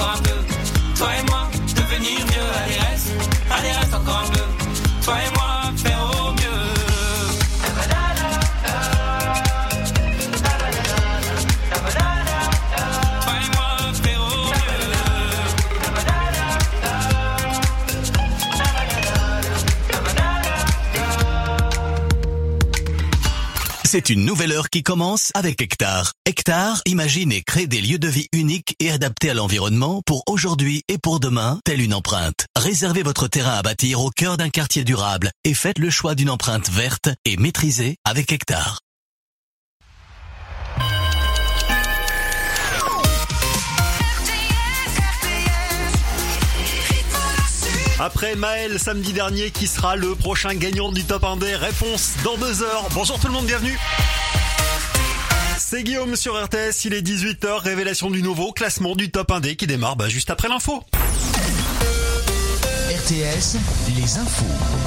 encore C'est une nouvelle heure qui commence avec Hectare. Hectare imagine et crée des lieux de vie uniques et adaptés à l'environnement pour aujourd'hui et pour demain, telle une empreinte. Réservez votre terrain à bâtir au cœur d'un quartier durable et faites le choix d'une empreinte verte et maîtrisée avec Hectare. Après Maël samedi dernier qui sera le prochain gagnant du top 1 des réponses dans deux heures. Bonjour tout le monde, bienvenue. C'est Guillaume sur RTS, il est 18h, révélation du nouveau classement du top 1D qui démarre bah, juste après l'info. RTS, les infos.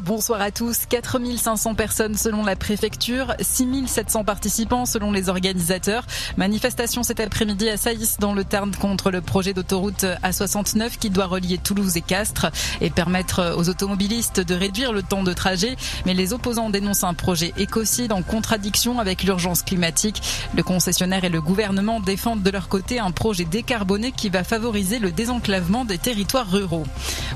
Bonsoir à tous. 4500 personnes selon la préfecture, 6700 participants selon les organisateurs. Manifestation cet après-midi à Saïs dans le Tarn contre le projet d'autoroute A69 qui doit relier Toulouse et Castres et permettre aux automobilistes de réduire le temps de trajet. Mais les opposants dénoncent un projet écocide en contradiction avec l'urgence climatique. Le concessionnaire et le gouvernement défendent de leur côté un projet décarboné qui va favoriser le désenclavement des territoires ruraux.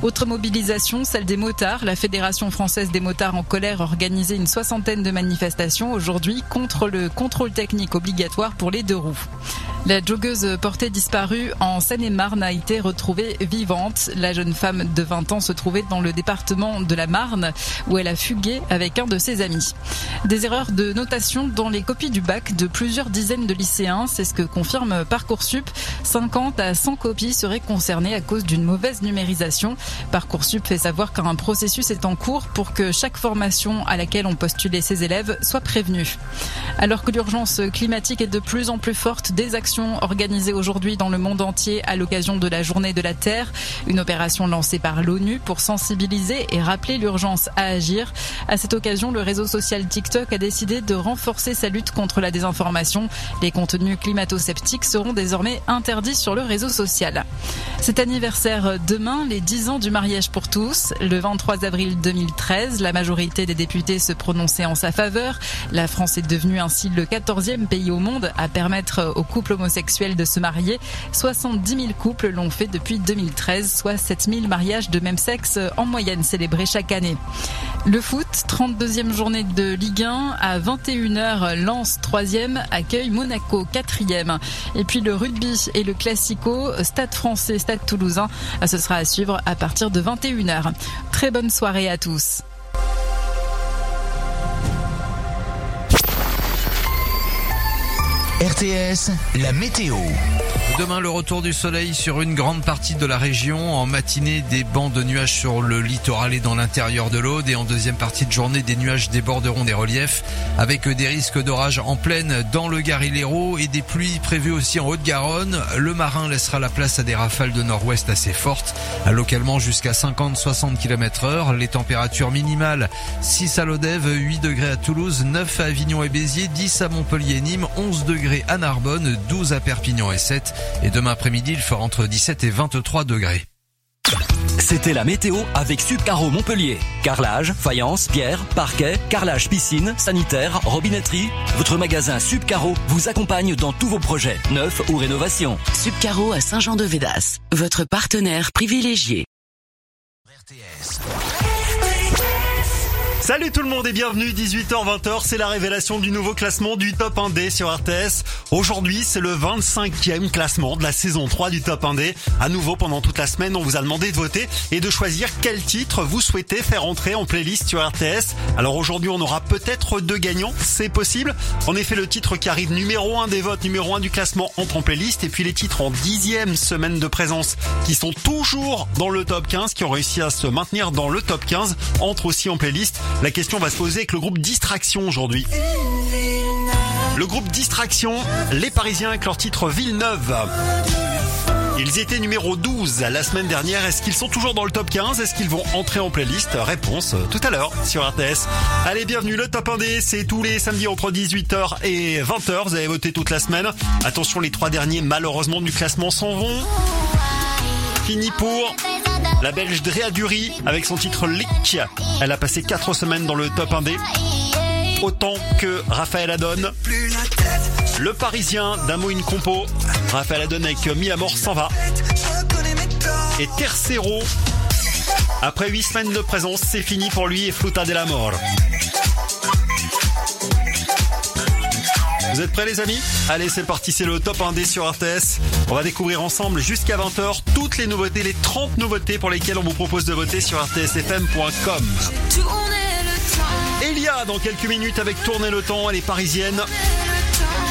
Autre mobilisation, celle des motards. La Fédération française des motards en colère organisé une soixantaine de manifestations aujourd'hui contre le contrôle technique obligatoire pour les deux roues. La joggeuse portée disparue en Seine-et-Marne a été retrouvée vivante. La jeune femme de 20 ans se trouvait dans le département de la Marne où elle a fugué avec un de ses amis. Des erreurs de notation dans les copies du bac de plusieurs dizaines de lycéens, c'est ce que confirme Parcoursup. 50 à 100 copies seraient concernées à cause d'une mauvaise numérisation. Parcoursup fait savoir qu'un processus est en cours pour que chaque formation à laquelle ont postulé ses élèves soit prévenue. Alors que l'urgence climatique est de plus en plus forte, des actions organisées aujourd'hui dans le monde entier à l'occasion de la journée de la Terre, une opération lancée par l'ONU pour sensibiliser et rappeler l'urgence à agir. À cette occasion, le réseau social TikTok a décidé de renforcer sa lutte contre la désinformation. Les contenus climato-sceptiques seront désormais interdits sur le réseau social. Cet anniversaire demain, les 10 ans du mariage pour tous, le 23 avril 2013, la majorité des députés se prononçaient en sa faveur. La France est devenue ainsi le 14e pays au monde à permettre aux couples homosexuels de se marier. 70 000 couples l'ont fait depuis 2013, soit 7 000 mariages de même sexe en moyenne célébrés chaque année. Le foot, 32e journée de Ligue 1 à 21h, Lens 3e accueille Monaco 4e. Et puis le rugby et le classico, Stade français, Stade toulousain, ce sera à suivre à partir de 21h. Très bonne soirée à tous. tous. RTS, la météo. Demain, le retour du soleil sur une grande partie de la région. En matinée, des bancs de nuages sur le littoral et dans l'intérieur de l'Aude. Et en deuxième partie de journée, des nuages déborderont des reliefs avec des risques d'orage en pleine dans le Gard et des pluies prévues aussi en Haute-Garonne. Le marin laissera la place à des rafales de nord-ouest assez fortes, localement jusqu'à 50-60 km heure. Les températures minimales 6 à Lodève, 8 degrés à Toulouse, 9 à Avignon et Béziers, 10 à Montpellier et Nîmes, 11 degrés à Narbonne, 12 à Perpignan et 7. Et demain après-midi, il fera entre 17 et 23 degrés. C'était la météo avec Subcaro Montpellier. Carrelage, faïence, pierre, parquet, carrelage piscine, sanitaire, robinetterie. Votre magasin Subcaro vous accompagne dans tous vos projets, neufs ou rénovations. Subcaro à Saint-Jean-de-Védas, votre partenaire privilégié. Salut tout le monde et bienvenue 18h-20h, c'est la révélation du nouveau classement du Top 1D sur RTS. Aujourd'hui, c'est le 25e classement de la saison 3 du Top 1D. À nouveau, pendant toute la semaine, on vous a demandé de voter et de choisir quel titre vous souhaitez faire entrer en playlist sur RTS. Alors aujourd'hui, on aura peut-être deux gagnants, c'est possible. En effet, le titre qui arrive numéro 1 des votes, numéro 1 du classement entre en playlist et puis les titres en dixième semaine de présence qui sont toujours dans le top 15, qui ont réussi à se maintenir dans le top 15, entrent aussi en playlist. La question va se poser avec le groupe Distraction aujourd'hui. Le groupe Distraction, les Parisiens avec leur titre Villeneuve. Ils étaient numéro 12 la semaine dernière. Est-ce qu'ils sont toujours dans le top 15 Est-ce qu'ils vont entrer en playlist? Réponse tout à l'heure sur RTS. Allez, bienvenue. Le top 1D, c'est tous les samedis entre 18h et 20h. Vous avez voté toute la semaine. Attention, les trois derniers, malheureusement, du classement s'en vont. Fini pour la Belge Drea Dury avec son titre Lick. Elle a passé 4 semaines dans le top 1D. Autant que Raphaël Adon. Le Parisien d'Amo une compo. Raphaël Adon avec Mi Amor s'en va. Et Tercero. Après 8 semaines de présence, c'est fini pour lui et Fluta de la Mort. Vous êtes prêts les amis Allez c'est parti, c'est le top 1D sur RTS. On va découvrir ensemble jusqu'à 20h toutes les nouveautés, les 30 nouveautés pour lesquelles on vous propose de voter sur rtsfm.com. Elia dans quelques minutes avec Tourner le temps, elle est parisienne.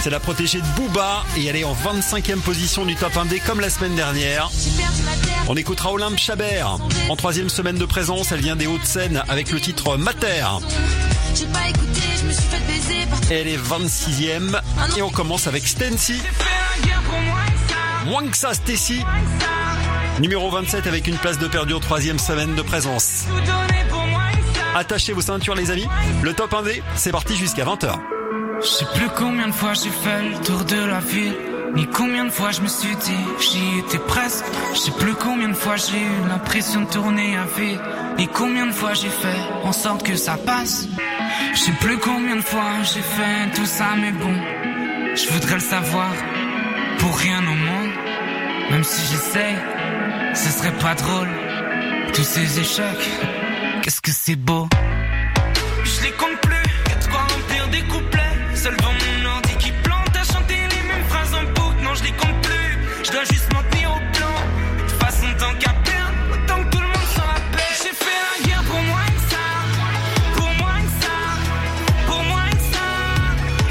C'est la protégée de Booba et elle est en 25e position du top 1D comme la semaine dernière. On écoutera Olympe Chabert. En troisième semaine de présence, elle vient des Hauts-de-Seine avec le titre Mater. Elle est 26e et on commence avec que ça, Stacy. Numéro 27 avec une place de perdu en troisième semaine de présence. Attachez vos ceintures les amis. Le top 1D, c'est parti jusqu'à 20h. Je sais plus combien de fois j'ai fait le tour de la ville. Ni combien de fois je me suis dit, j'y étais presque. Je sais plus combien de fois j'ai eu l'impression de tourner à vide. Ni combien de fois j'ai fait en sorte que ça passe. Je sais plus combien de fois j'ai fait tout ça, mais bon, je voudrais le savoir. Pour rien au monde, même si j'essaye, ce serait pas drôle. Tous ces échecs, qu'est-ce que c'est beau. Je les compte plus, y'a de quoi remplir des couplets. Seul devant mon ordi qui plante à chanter les mêmes phrases en boucle. Non, je les compte plus, je dois juste m'en tenir au plan. De toute façon, tant qu'à perdre, autant que tout le monde s'en rappelle. J'ai fait la guerre pour moi que ça. Pour moi que ça. Pour moi que ça.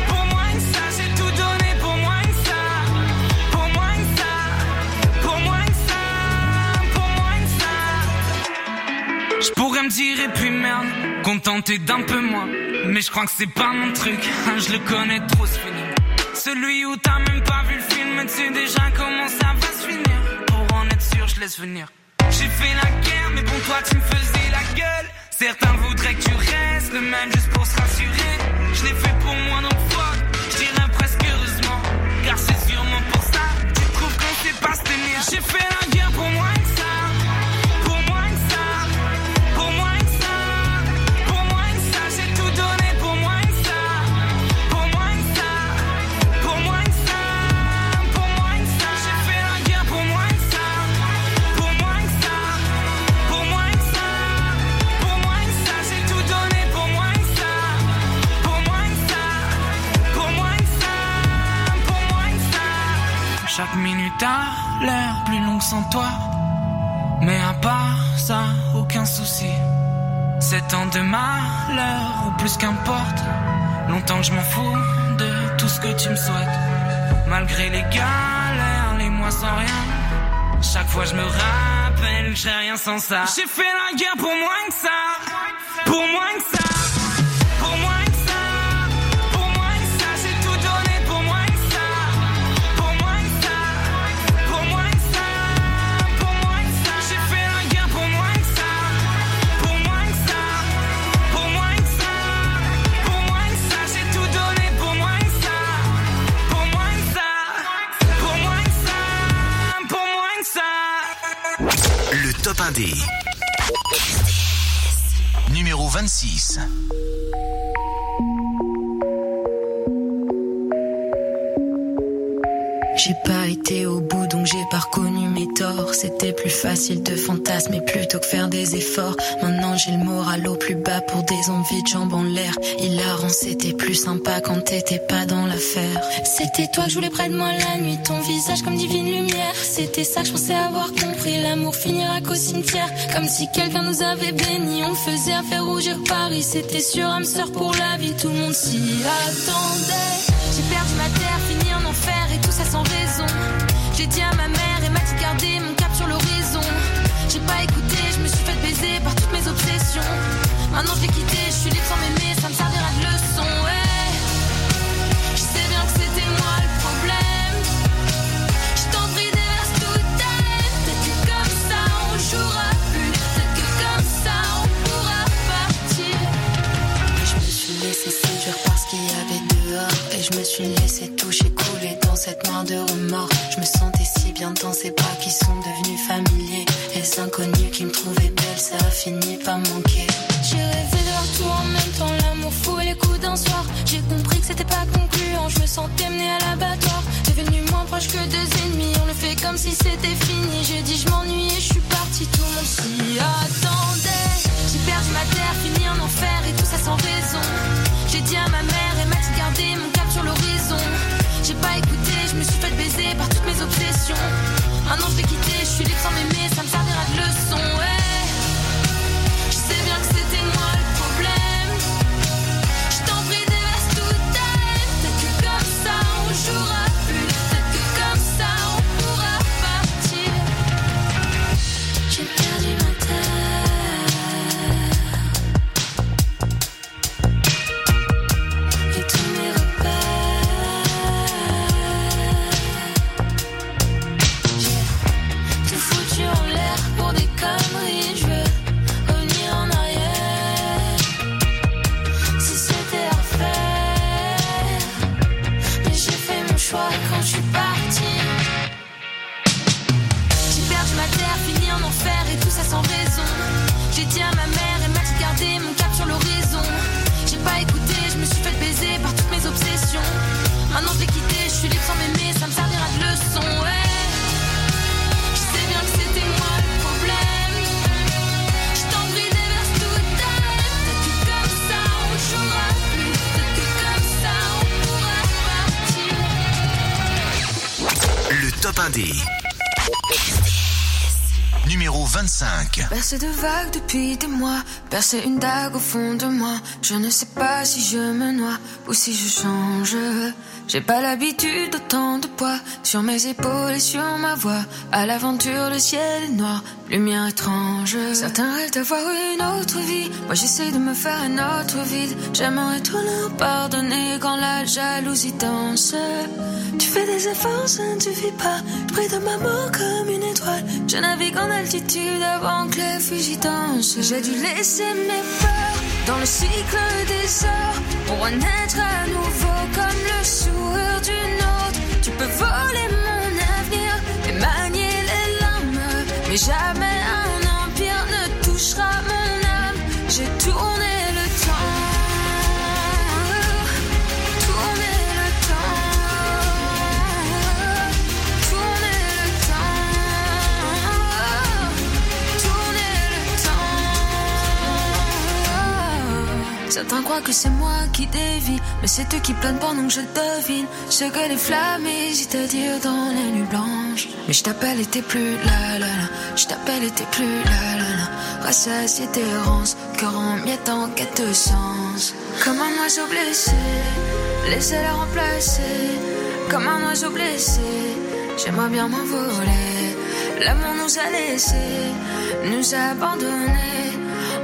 Pour moi que ça. J'ai tout donné pour moi que ça. Pour moi que ça. Pour moi que ça. Pour moi que ça. Je pourrais me dire et puis merde, contenter d'un peu moins. Mais je crois que c'est pas mon truc, hein, je le connais trop ce film. Celui où t'as même pas vu le film, tu sais déjà comment ça va se finir. Pour en être sûr, je laisse venir. J'ai fait la guerre, mais bon, toi tu me faisais la gueule. Certains voudraient que tu restes le même juste pour se rassurer. Je l'ai fait pour moi, donc fuck. Ans de malheur ou plus qu'importe. Longtemps que je m'en fous de tout ce que tu me souhaites. Malgré les galères, les mois sans rien. Chaque fois je me rappelle que j'ai rien sans ça. J'ai fait la guerre pour moins que ça. Pour moins que ça. 1D. Numéro 26. Facile de fantasmer plutôt que faire des efforts. Maintenant j'ai le moral au plus bas pour des envies de jambes en l'air. Hilarant, c'était plus sympa quand t'étais pas dans l'affaire. C'était toi que je voulais près de moi la nuit, ton visage comme divine lumière. C'était ça que je pensais avoir compris. L'amour finira qu'au cimetière. Comme si quelqu'un nous avait bénis. On faisait affaire rougir Paris. C'était sur âme sœur pour la vie. Tout le monde s'y attendait. J'ai perdu ma terre, obsessions. Maintenant je l'ai quitté, je suis libre ça me servira de leçon. Ouais. Je sais bien que c'était moi le problème. Je t'en prie, déverse tout ta haine. Peut-être que comme ça on jouera plus. Peut-être que comme ça on pourra partir. Je me suis laissé séduire par ce qu'il y avait dehors Et je me suis laissé toucher, couler dans cette noire de remords Je me sentais si bien dans ces bras qui sont devenus familiers finit par manquer. J'ai rêvé de leur tout en même temps, l'amour fou et les coups d'un soir. J'ai compris que c'était pas concluant, je me sentais menée à l'abattoir. Devenu moins proche que deux ennemis, on le fait comme si c'était fini. J'ai dit je m'ennuie et je suis partie, tout le monde s'y attendait. J'ai perdu ma terre, fini en enfer et tout ça sans raison. J'ai dit à ma mère et m'a dit garder mon cap sur l'horizon. J'ai pas écouté, je me suis fait baiser par toutes mes obsessions. Maintenant je l'ai quitté, je suis libre sans m'aimer, ça me servira de leçon. Enfer et tout ça sans raison. J'ai dit à ma mère et m'a dit garder mon cap sur l'horizon. J'ai pas écouté, je me suis fait baiser par toutes mes obsessions. Maintenant je l'ai quitté, je suis libre sans ça me servira de leçon, ouais. Je sais bien que c'était moi le problème. Je t'en déverse toute haine. Peut-être que comme ça on jouera plus. Peut-être que comme ça on pourra partir. Le top 1D. Numéro 25. Bercé de vagues depuis des mois, percer une dague au fond de moi. Je ne sais pas si je me noie ou si je change. J'ai pas l'habitude d'autant de poids sur mes épaules et sur ma voix. À l'aventure, le ciel est noir, lumière étrange. Certains rêvent d'avoir une autre vie. Moi, j'essaie de me faire un autre vide. J'aimerais trop leur pardonner quand la jalousie danse. Tu fais des efforts, ça ne suffit pas. Je prie de ma mort comme une étoile. Je navigue en altitude avant que les dansent. J'ai dû laisser mes peurs dans le cycle des heures pour renaître à nouveau comme le sourire d'une autre. Tu peux voler mon avenir et manier les larmes, mais jamais Certains croient que c'est moi qui dévie, mais c'est eux qui planent pendant que je devine ce que les flammes hésitent à dire dans les nuits blanches. Mais je t'appelle et t'es plus là, là, là. Je t'appelle et t'es plus là, là, là. Rassasié d'errance, cœur en miettes en quête de sens. Comme un oiseau blessé, laissez-la remplacer. Comme un oiseau blessé, j'aimerais bien m'envoler. L'amour nous a laissés, nous a abandonnés.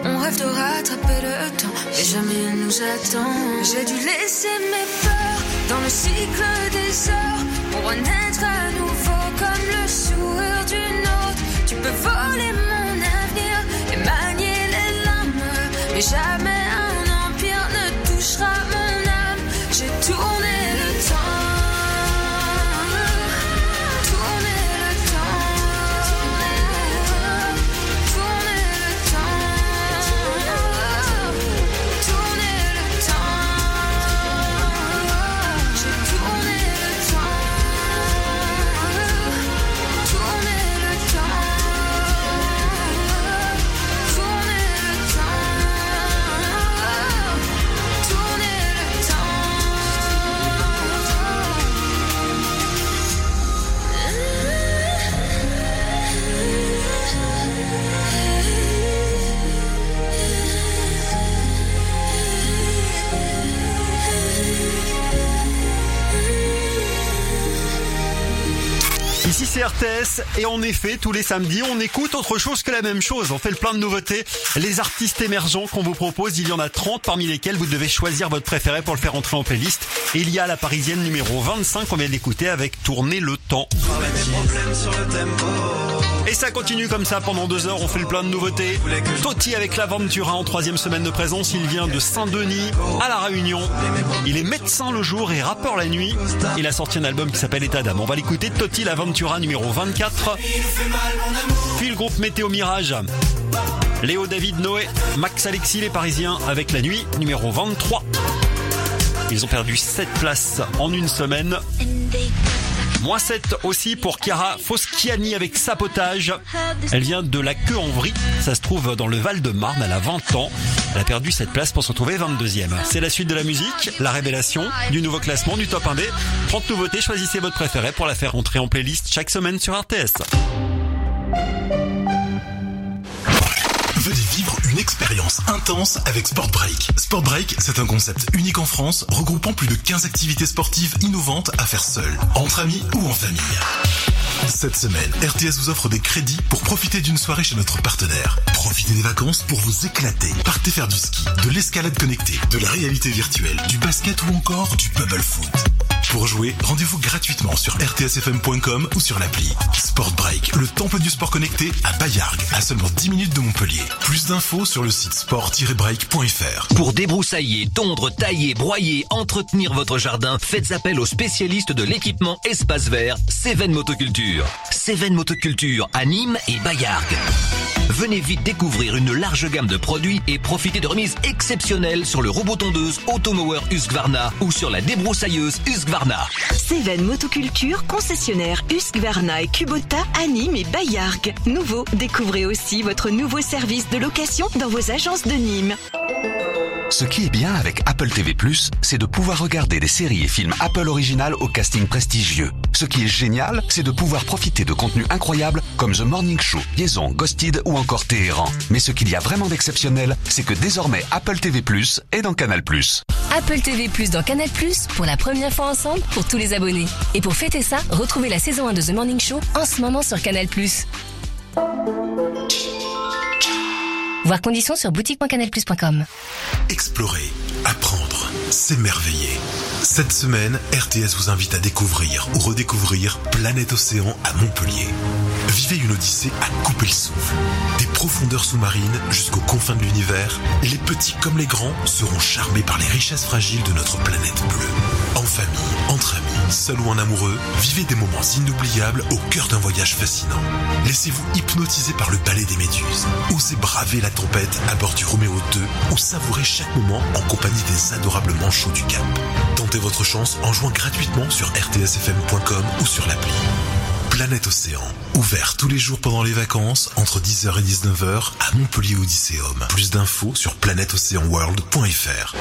On rêve de rattraper le temps, et jamais nous attend. J'ai dû laisser mes peurs dans le cycle des heures pour renaître à nouveau comme le sourire d'une autre. Tu peux voler mon avenir et manier les larmes, mais jamais C'est et en effet tous les samedis on écoute autre chose que la même chose. On fait le plein de nouveautés. Les artistes émergents qu'on vous propose, il y en a 30 parmi lesquels vous devez choisir votre préféré pour le faire entrer en playlist. Il y a la parisienne numéro 25 qu'on vient d'écouter avec Tourner le temps. Et ça continue comme ça pendant deux heures, on fait le plein de nouveautés. Totti avec l'Aventura en troisième semaine de présence, il vient de Saint-Denis à La Réunion. Il est médecin le jour et rappeur la nuit. Il a sorti un album qui s'appelle État d'âme. On va l'écouter, Totti l'Aventura numéro 24. Puis le groupe Météo Mirage. Léo David Noé, Max Alexis les Parisiens avec la nuit numéro 23. Ils ont perdu 7 places en une semaine. Moins 7 aussi pour Chiara Foschiani avec Sapotage. Elle vient de la queue en vrille. Ça se trouve dans le Val-de-Marne. Elle a 20 ans. Elle a perdu cette place pour se retrouver 22e. C'est la suite de la musique, la révélation du nouveau classement du top 1D. 30 nouveautés. Choisissez votre préféré pour la faire entrer en playlist chaque semaine sur RTS. Expérience intense avec Sport Break. Sport Break, c'est un concept unique en France, regroupant plus de 15 activités sportives innovantes à faire seul, entre amis ou en famille. Cette semaine, RTS vous offre des crédits pour profiter d'une soirée chez notre partenaire. Profitez des vacances pour vous éclater. Partez faire du ski, de l'escalade connectée, de la réalité virtuelle, du basket ou encore du bubble foot. Pour jouer, rendez-vous gratuitement sur rtsfm.com ou sur l'appli. Sport Break, le temple du sport connecté à Bayargues, à seulement 10 minutes de Montpellier. Plus d'infos sur le site sport-break.fr. Pour débroussailler, tondre, tailler, broyer, entretenir votre jardin, faites appel aux spécialistes de l'équipement espace vert, Céven Motoculture. Céven Motoculture à Nîmes et Bayargues. Venez vite découvrir une large gamme de produits et profitez de remises exceptionnelles sur le robot tondeuse Automower Husqvarna ou sur la débroussailleuse Husqvarna. Céven Motoculture, concessionnaire Husqvarna et Kubota à Nîmes et Bayargues. Nouveau, découvrez aussi votre nouveau service de location dans vos agences de Nîmes. Ce qui est bien avec Apple TV+, c'est de pouvoir regarder des séries et films Apple Original au casting prestigieux. Ce qui est génial, c'est de pouvoir profiter de contenus incroyables comme The Morning Show, Liaison, Ghosted ou encore Téhéran. Mais ce qu'il y a vraiment d'exceptionnel, c'est que désormais Apple TV+, est dans Canal+. Apple TV Plus dans Canal Plus pour la première fois ensemble pour tous les abonnés. Et pour fêter ça, retrouvez la saison 1 de The Morning Show en ce moment sur Canal. Voir conditions sur boutique.canalplus.com. Explorer, apprendre, s'émerveiller. Cette semaine, RTS vous invite à découvrir ou redécouvrir Planète Océan à Montpellier. Vivez une odyssée à couper le souffle. Des profondeurs sous-marines jusqu'aux confins de l'univers, les petits comme les grands seront charmés par les richesses fragiles de notre planète bleue. En famille, entre amis, seul ou en amoureux, vivez des moments inoubliables au cœur d'un voyage fascinant. Laissez-vous hypnotiser par le ballet des méduses. Osez braver la tempête à bord du Roméo 2 ou savourer chaque moment en compagnie des adorables manchots du Cap. Tentez votre chance en jouant gratuitement sur rtsfm.com ou sur l'appli. Planète Océan, ouvert tous les jours pendant les vacances entre 10h et 19h à Montpellier Odysseum. Plus d'infos sur planèteocéanworld.fr.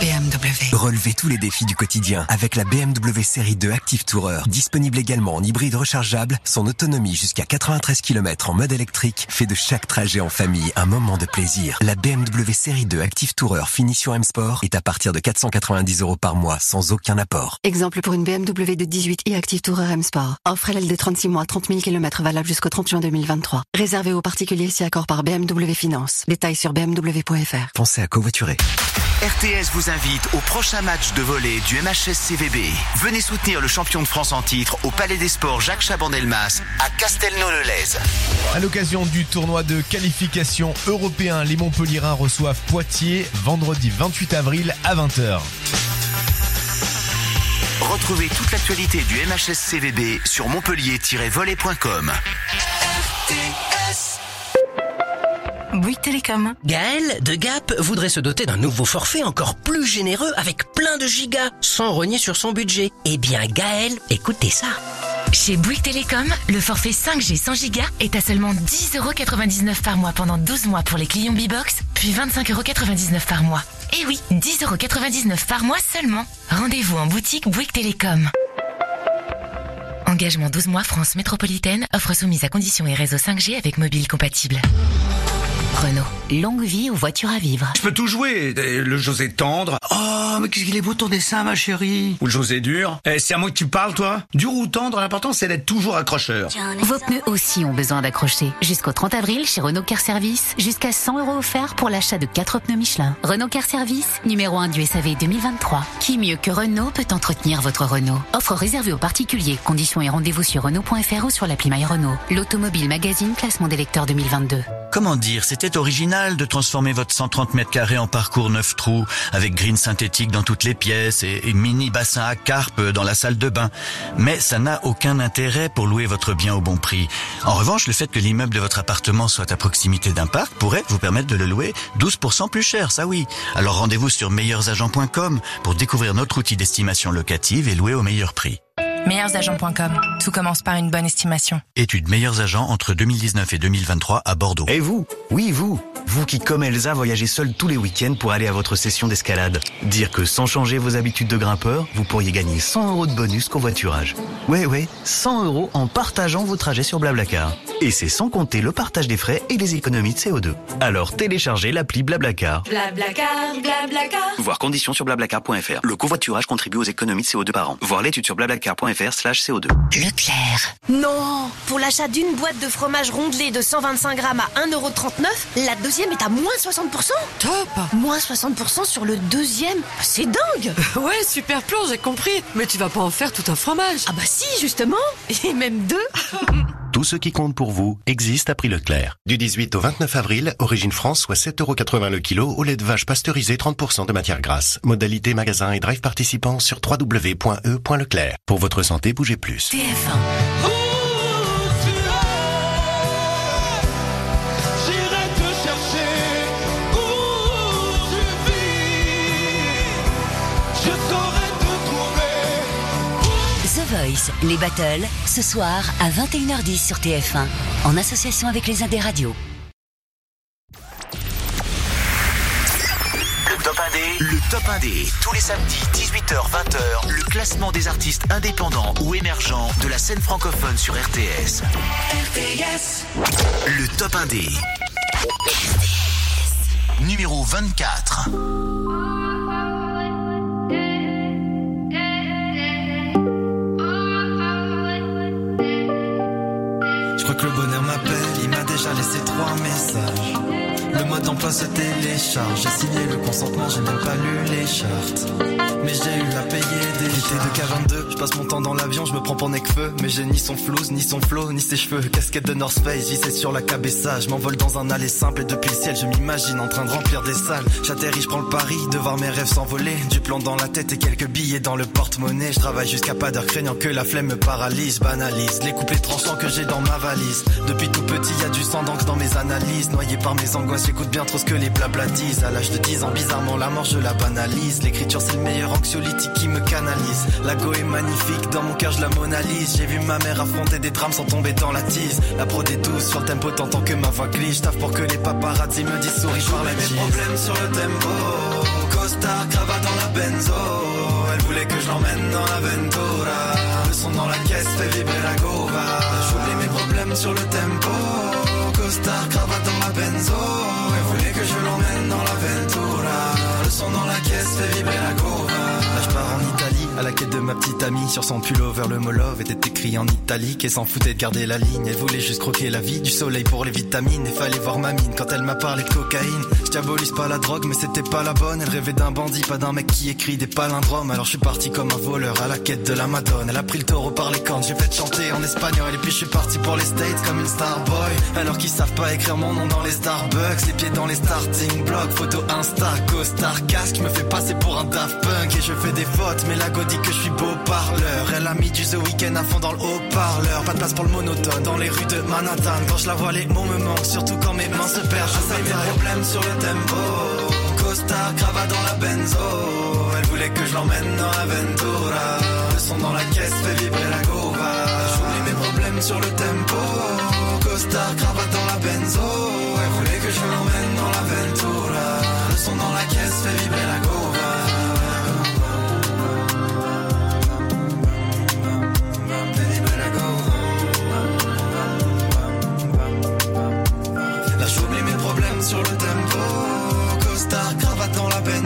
BMW. Relevez tous les défis du quotidien avec la BMW série 2 Active Tourer. Disponible également en hybride rechargeable, son autonomie jusqu'à 93 km en mode électrique fait de chaque trajet en famille un moment de plaisir. La BMW série 2 Active Tourer finition M Sport est à partir de 490 euros par mois sans aucun apport. Exemple pour une BMW de 18 et Active Tourer M Sport. Offre LLD de 36 mois, 30 000 km valable jusqu'au 30 juin 2023. Réservé aux particuliers si accord par BMW Finance. Détails sur bmw.fr. Pensez à covoiturer. RTS vous invite au prochain match de volley du MHS CVB. Venez soutenir le champion de France en titre au Palais des Sports Jacques Chaban-Delmas à Castelnau-le-Lez. À l'occasion du tournoi de qualification européen, les Montpellierins reçoivent Poitiers vendredi 28 avril à 20h. Retrouvez toute l'actualité du MHS CVB sur montpellier-volley.com. Bouygues Télécom. Gaël de Gap voudrait se doter d'un nouveau forfait encore plus généreux avec plein de gigas, sans rogner sur son budget. Eh bien Gaël, écoutez ça. Chez Bouygues Télécom, le forfait 5G 100 Go est à seulement 10,99€ par mois pendant 12 mois pour les clients B-Box, puis 25,99€ par mois. Et oui, 10,99€ par mois seulement. Rendez-vous en boutique Bouygues Télécom. Engagement 12 mois France métropolitaine, offre soumise à conditions et réseau 5G avec mobile compatible. Renault. Longue vie aux voitures à vivre. Je peux tout jouer. Le José tendre. Oh, mais qu'est-ce qu'il est beau ton dessin, ma chérie. Ou le José dur. Eh, c'est à moi que tu parles, toi Dur ou tendre, l'important c'est d'être toujours accrocheur. Vos pneus aussi ont besoin d'accrocher. Jusqu'au 30 avril, chez Renault Car Service, jusqu'à 100 euros offerts pour l'achat de 4 pneus Michelin. Renault Car Service, numéro 1 du SAV 2023. Qui mieux que Renault peut entretenir votre Renault? Offre réservée aux particuliers. Conditions et rendez-vous sur Renault.fr ou sur l'appli My Renault. L'Automobile Magazine, classement des lecteurs 2022. Comment dire, c'était original de transformer votre 130 mètres carrés en parcours 9 trous, avec green synthétique dans toutes les pièces et, mini bassin à carpe dans la salle de bain. Mais ça n'a aucun intérêt pour louer votre bien au bon prix. En revanche, le fait que l'immeuble de votre appartement soit à proximité d'un parc pourrait vous permettre de le louer 12% plus cher, ça oui. Alors rendez-vous sur meilleursagents.com pour découvrir notre outil d'estimation locative et louer au meilleur prix. Meilleursagents.com. Tout commence par une bonne estimation. Étude meilleurs agents entre 2019 et 2023 à Bordeaux. Et vous Oui, vous Vous qui, comme Elsa, voyagez seul tous les week-ends pour aller à votre session d'escalade. Dire que sans changer vos habitudes de grimpeur, vous pourriez gagner 100 euros de bonus covoiturage. Ouais, ouais, 100 euros en partageant vos trajets sur Blablacar. Et c'est sans compter le partage des frais et les économies de CO2. Alors téléchargez l'appli Blablacar. Blablacar, Blablacar. Voir conditions sur blablacar.fr. Le covoiturage contribue aux économies de CO2 par an. Voir l'étude sur blablacar.fr slash CO2. Leclerc. Non Pour l'achat d'une boîte de fromage rondelé de 125 grammes à 1,39€, la deuxième est à moins 60% Top Moins 60% sur le deuxième C'est dingue Ouais, super plan, j'ai compris. Mais tu vas pas en faire tout un fromage. Ah bah si, justement Et même deux Tout ce qui compte pour vous existe à prix Leclerc. Du 18 au 29 avril, Origine France, soit 7,80€ le kilo au lait de vache pasteurisé 30% de matière grasse. Modalité magasin et drive participants sur www.e.leclerc. Pour votre santé, bougez plus. TF1. J'irai te chercher où tu vis. Je saurai te trouver. The Voice, les battles, ce soir à 21h10 sur TF1, en association avec les Indes Radio. Le top 1D, le top 1D, tous les samedis 18h-20h, le classement des artistes indépendants ou émergents de la scène francophone sur RTS. RTS. Le top 1D. Numéro 24. Je crois que le bonheur m'appelle, il m'a déjà laissé trois messages. Le mode d'emploi se télécharge, j'ai signé le consentement, j'ai même pas lu les chartes. Mais j'ai eu à payer des L'été de K22, je passe mon temps dans l'avion, je me prends pour Necfeu. Mais j'ai ni son flouze, ni son flow, ni ses cheveux. Casquette de North Face, j'y sais sur la cabessa. Je m'envole dans un aller simple et depuis le ciel, je m'imagine en train de remplir des salles. J'atterris, je prends le pari de voir mes rêves s'envoler. Du plan dans la tête et quelques billets dans le porte-monnaie. Je travaille jusqu'à pas d'heure craignant que la flemme me paralyse, banalise. Les couplets tranchants que j'ai dans ma valise. Depuis tout petit, y a du sang d'encre dans mes analyses. Noyé par mes angoisses, j'écoute bien trop ce que les blabla disent. À l'âge de 10 ans, bizarrement, la mort, je la banalise. L'écriture, c'est le meilleur anxiolytique qui me canalise. La go est magnifique, dans mon cœur, je la monalise. J'ai vu ma mère affronter des drames sans tomber dans la tise. La prod est douce sur le tempo, t'entends que ma voix glisse. Taf pour que les paparazzi me disent souris, je parle mes problèmes sur le tempo. Costard, cravate dans la benzo. Elle voulait que je l'emmène dans l'aventura. Le son dans la caisse fait vibrer la gova. J'oublie mes problèmes sur le tempo. Costard, cravate dans la benzo. Elle voulait que je l'emmène dans l'aventura. Le son dans la caisse fait vibrer la gova. À la quête de ma petite amie. Sur son pullover, le mot love était écrit en italique. Et s'en foutait de garder la ligne. Elle voulait juste croquer la vie, du soleil pour les vitamines. Et fallait voir ma mine quand elle m'a parlé de cocaïne. Je diabolise pas la drogue, mais c'était pas la bonne. Elle rêvait d'un bandit, pas d'un mec qui écrit des palindromes. Alors je suis parti comme un voleur à la quête de la madone. Elle a pris le taureau par les cornes, j'ai fait chanter en espagnol. Et puis je suis parti pour les States comme une starboy. Alors qu'ils savent pas écrire mon nom dans les Starbucks. Les pieds dans les starting blocks, photo Insta, costard, casque. Je me fais passer pour un Daft Punk et je fais des fautes. Mais la go dit que je suis beau parleur. Elle a mis du The Weeknd à fond dans le haut-parleur. Pas de place pour le monotone dans les rues de Manhattan. Quand je la vois, les mots me manquent, surtout quand mes mains se perdent. Je mes problèmes sur le tempo. Costard, cravate dans la benzo. Elle voulait que je l'emmène dans l'aventura. Le son dans la caisse fait vibrer la gova. J'oublie mes problèmes sur le tempo. Costard, cravate dans la benzo. Elle voulait que je l'emmène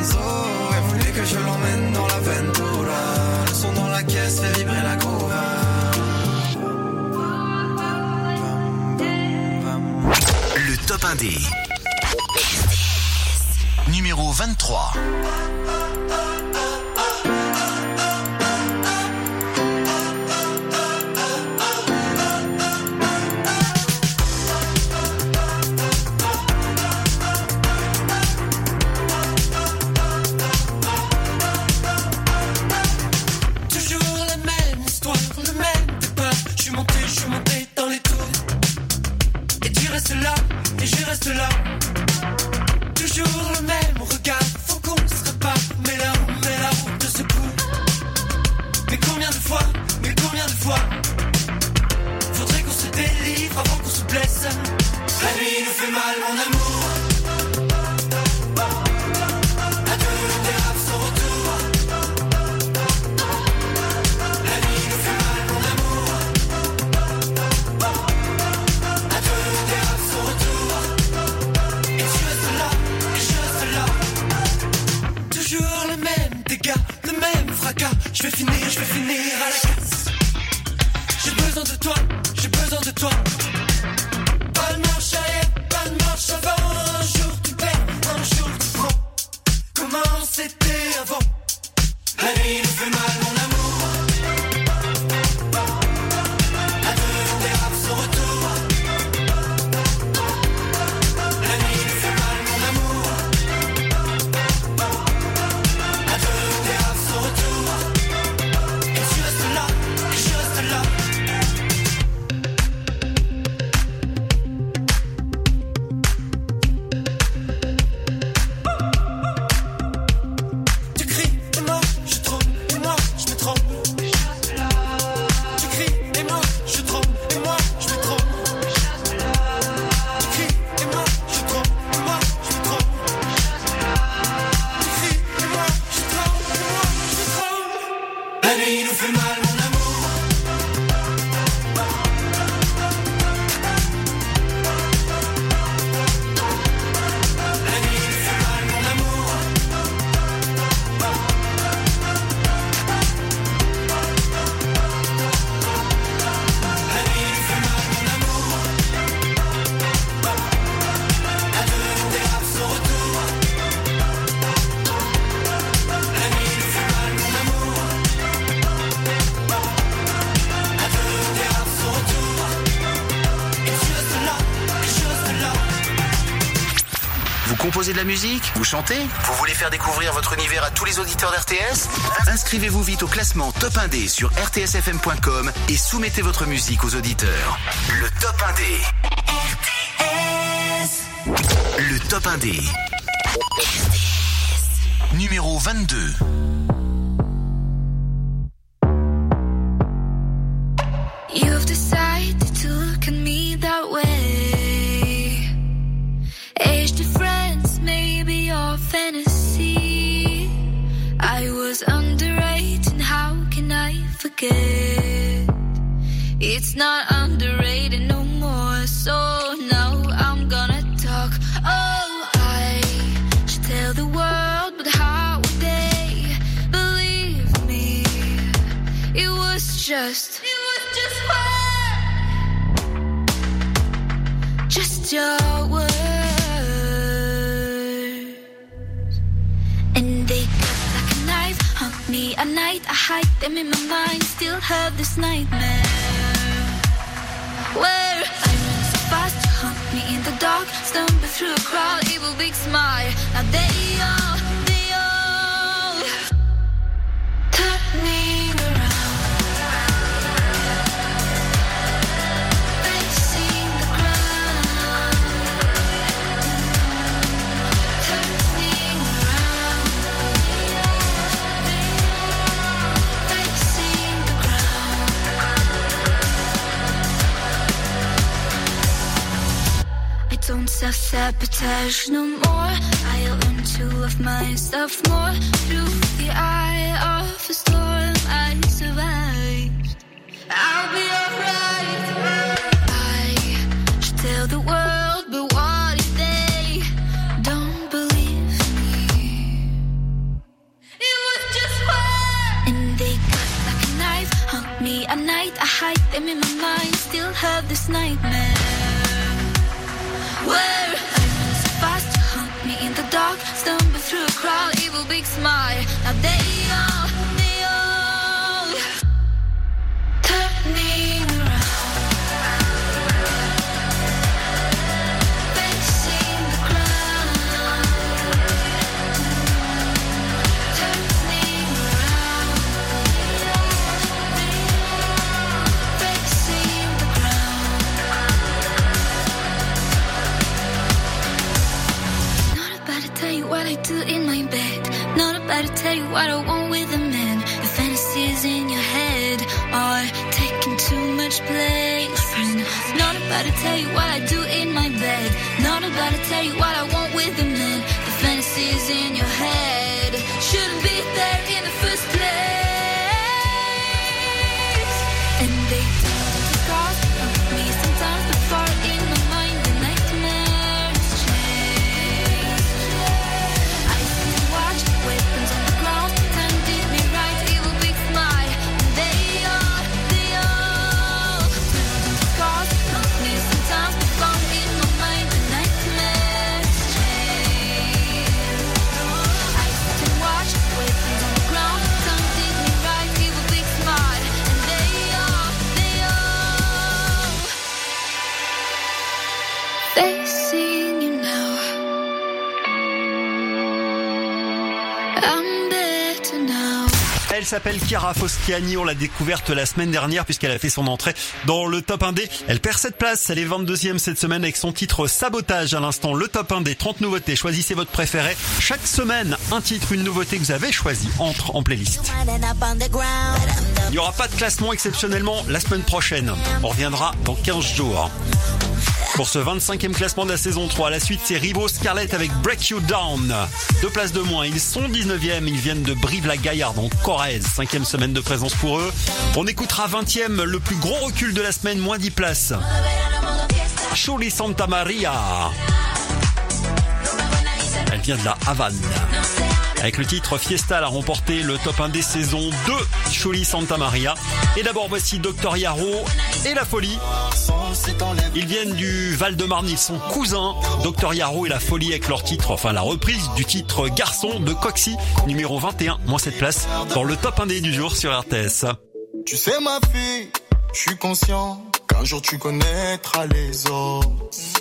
la benzo. Elle voulait que je l'emmène dans l'aventura. Le son dans la caisse fait vibrer la gova. Le top 1D. Numéro 23. Toujours le même regard, faut qu'on se répare. Mais là, mais la route de secours. Mais combien de fois, mais combien de fois Faudrait qu'on se délivre avant qu'on se blesse? La nuit nous fait mal, mon amour. je vais finir à la casse. J'ai besoin de toi, j'ai besoin de toi. la musique Vous chantez? Vous voulez faire découvrir votre univers à tous les auditeurs d'RTS Inscrivez-vous vite au classement Top 1D sur rtsfm.com et soumettez votre musique aux auditeurs. Le Top 1D. RTS. Le Top 1D. RTS. Numéro 22. touch no more. I learned to love myself more through the eyes. What I want with a man. The fantasies in your head are taking too much place. Not about to tell you what I do in my bed. Not about to tell you what I want with a man. The fantasies in your head Elle s'appelle Chiara Foschiani, on l'a découverte la semaine dernière puisqu'elle a fait son entrée dans le top 1D. Elle perd cette place, elle est 22e cette semaine avec son titre Sabotage à l'instant, le top 1D, 30 nouveautés, choisissez votre préféré. Chaque semaine, un titre, une nouveauté que vous avez choisi entre en playlist. Il n'y aura pas de classement exceptionnellement la semaine prochaine. On reviendra dans 15 jours. Pour ce 25e classement de la saison 3, la suite c'est Ribo Scarlett avec Break You Down. Deux places de moins, ils sont 19e, ils viennent de Brive-la-Gaillarde en Corrèze. Cinquième semaine de présence pour eux. On écoutera 20e, le plus gros recul de la semaine, moins 10 places. Chuli Santa Maria. Elle vient de la Havane. Avec le titre Fiesta, elle a remporté le top 1 des saisons 2 Chuli Santa Maria. Et d'abord voici Dr Yaro et La Folie. Ils viennent du Val-de-Marne, ils sont cousins. Dr Yaro et La Folie avec leur titre, enfin la reprise du titre Garçon de Coxy, numéro 21, moins cette place, dans le top 1 des du jour sur RTS. Tu sais ma fille, je suis conscient qu'un jour tu connaîtras les autres.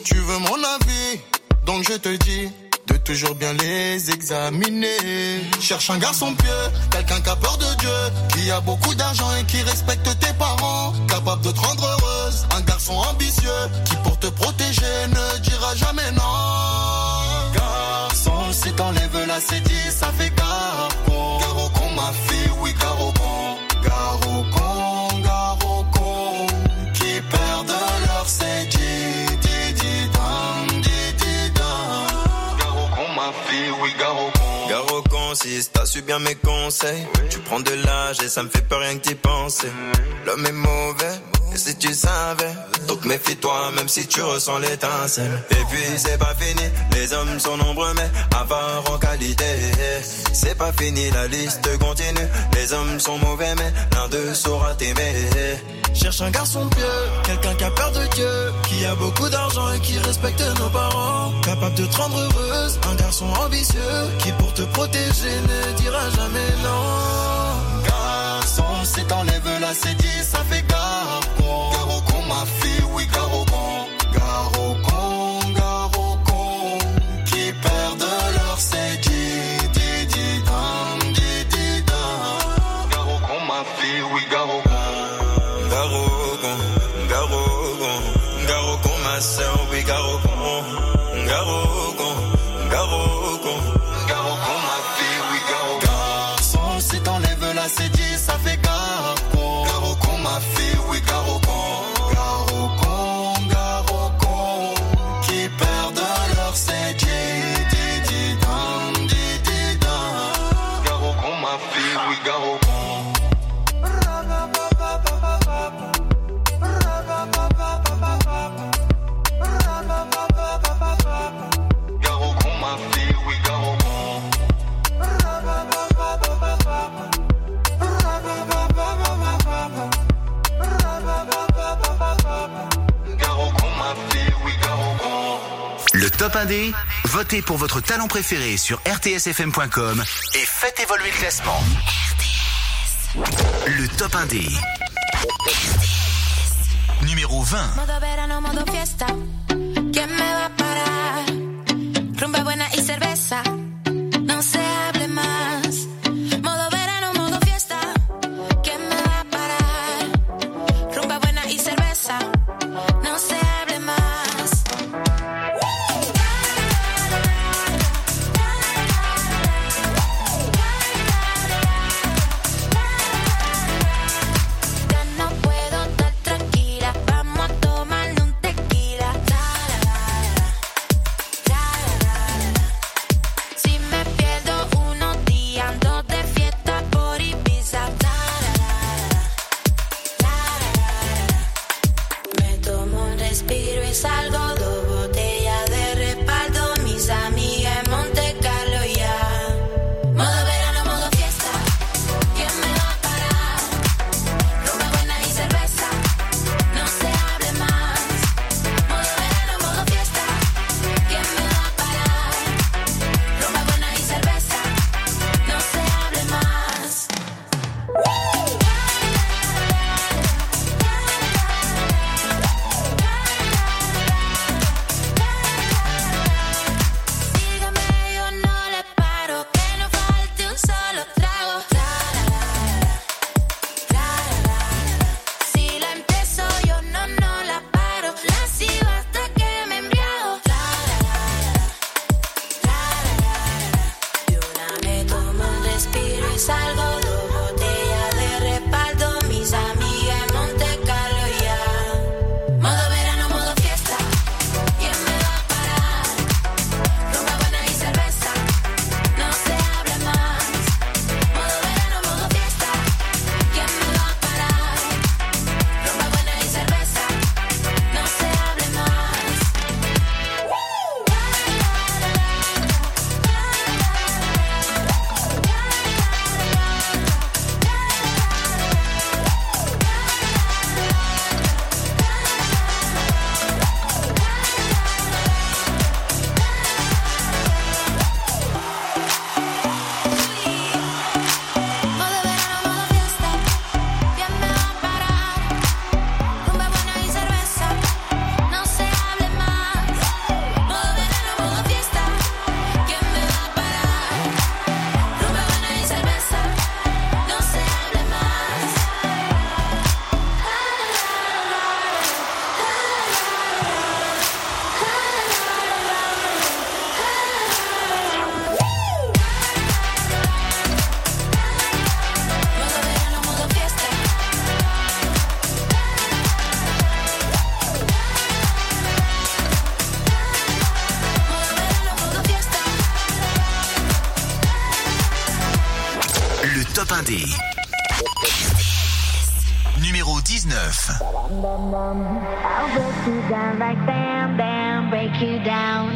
Tu veux mon avis, donc je te dis de toujours bien les examiner. Cherche un garçon pieux, quelqu'un qui a peur de Dieu, qui a beaucoup d'argent et qui respecte tes parents, capable de te rendre heureuse. Un garçon ambitieux qui pour te protéger ne dira jamais non. Garçon, si t'enlèves la cédille, ça fait garocon. is t'as su bien mes conseils. Tu prends de l'âge et ça me fait peur rien que d'y penser. L'homme est mauvais, et si tu savais. Donc méfie-toi, même si tu ressens l'étincelle. Et puis c'est pas fini, les hommes sont nombreux, mais avares en qualité. C'est pas fini, la liste continue. Les hommes sont mauvais, mais l'un d'eux saura t'aimer. Cherche un garçon pieux, quelqu'un qui a peur de Dieu, qui a beaucoup d'argent et qui respecte nos parents, capable de te rendre heureuse, un garçon ambitieux, qui pour te protéger ne dira jamais non. Garçon, si t'enlèves la cédille, ça fait garocon. Garocon, ma fille, oui. Garocon, Le top 1D, votez pour votre talent préféré sur rtsfm.com et faites évoluer le classement. Le top 1D. Numéro 20. 19. I'll break you down like bam, bam, break you down.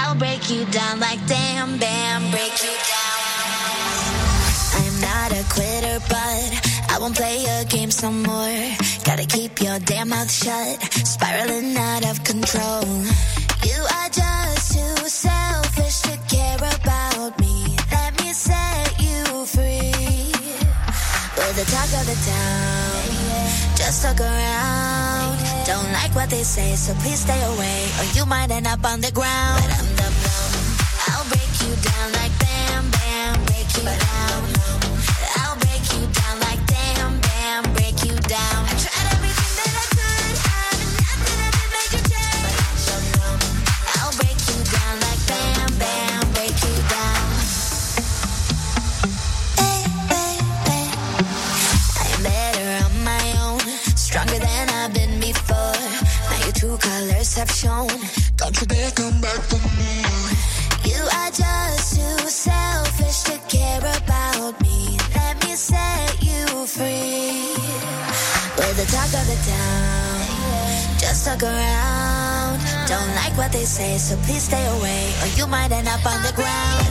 I'll break you down like damn, bam, break you down. I'm not a quitter, but I won't play your games no more. Gotta keep your damn mouth shut, spiraling out of control. Just look around. Don't like what they say, so please stay away, or you might end up on the ground. But I'll break you down like bam, bam, break you down. Have. Don't you come back for me. You are just too selfish to care about me. Let me set you free. We're the talk of the town. Just around. Don't like what they say, so please stay away, or you might end up on the ground.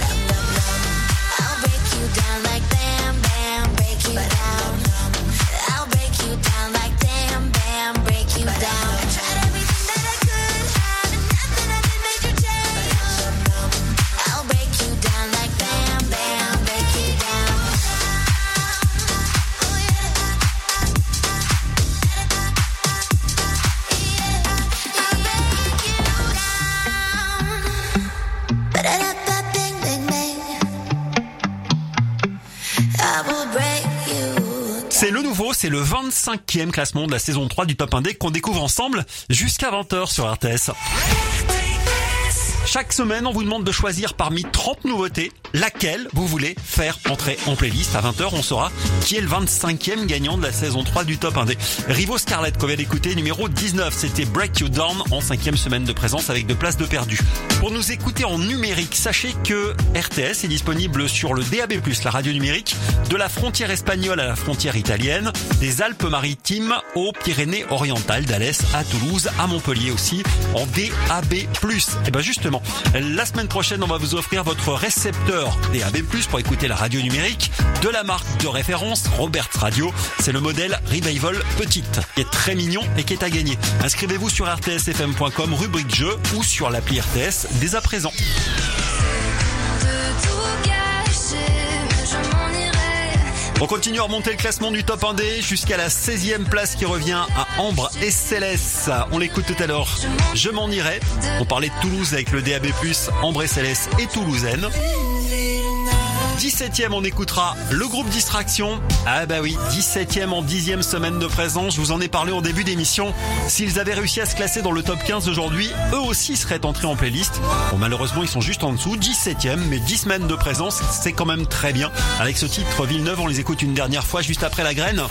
I'll break you down like bam, bam, break you down. I'll break you down like bam, break you down. C'est le 25e classement de la saison 3 du Top 1D qu'on découvre ensemble jusqu'à 20h sur RTS. Chaque semaine, on vous demande de choisir parmi 30 nouveautés laquelle vous voulez faire entrer en playlist. À 20h, on saura qui est le 25e gagnant de la saison 3 du Top 1D. Rivo Scarlett, qu'on vient d'écouter, numéro 19, c'était Break You Down en cinquième semaine de présence avec deux places de perdu. Pour nous écouter en numérique, sachez que RTS est disponible sur le DAB+, la radio numérique, de la frontière espagnole à la frontière italienne, des Alpes-Maritimes aux Pyrénées-Orientales, d'Alès à Toulouse, à Montpellier aussi, en DAB+. Et ben justement, la semaine prochaine, on va vous offrir votre récepteur DAB+, pour écouter la radio numérique de la marque de référence Roberts Radio. C'est le modèle Revival Petite, qui est très mignon et qui est à gagner. Inscrivez-vous sur rtsfm.com, rubrique jeu ou sur l'appli RTS dès à présent. On continue à remonter le classement du top 1D jusqu'à la 16e place qui revient à Ambre et Céleste. On l'écoute tout à l'heure. Je m'en irai. On parlait de Toulouse avec le DAB+, Ambre et Céleste et Toulousaine. 17ème, on écoutera le groupe Distraction. Ah bah oui, 17ème en 10ème semaine de présence. Je vous en ai parlé en début d'émission. S'ils avaient réussi à se classer dans le top 15 aujourd'hui, eux aussi seraient entrés en playlist. Bon, malheureusement, ils sont juste en dessous. 17ème, mais 10 semaines de présence, c'est quand même très bien. Avec ce titre, Villeneuve, on les écoute une dernière fois juste après la graine.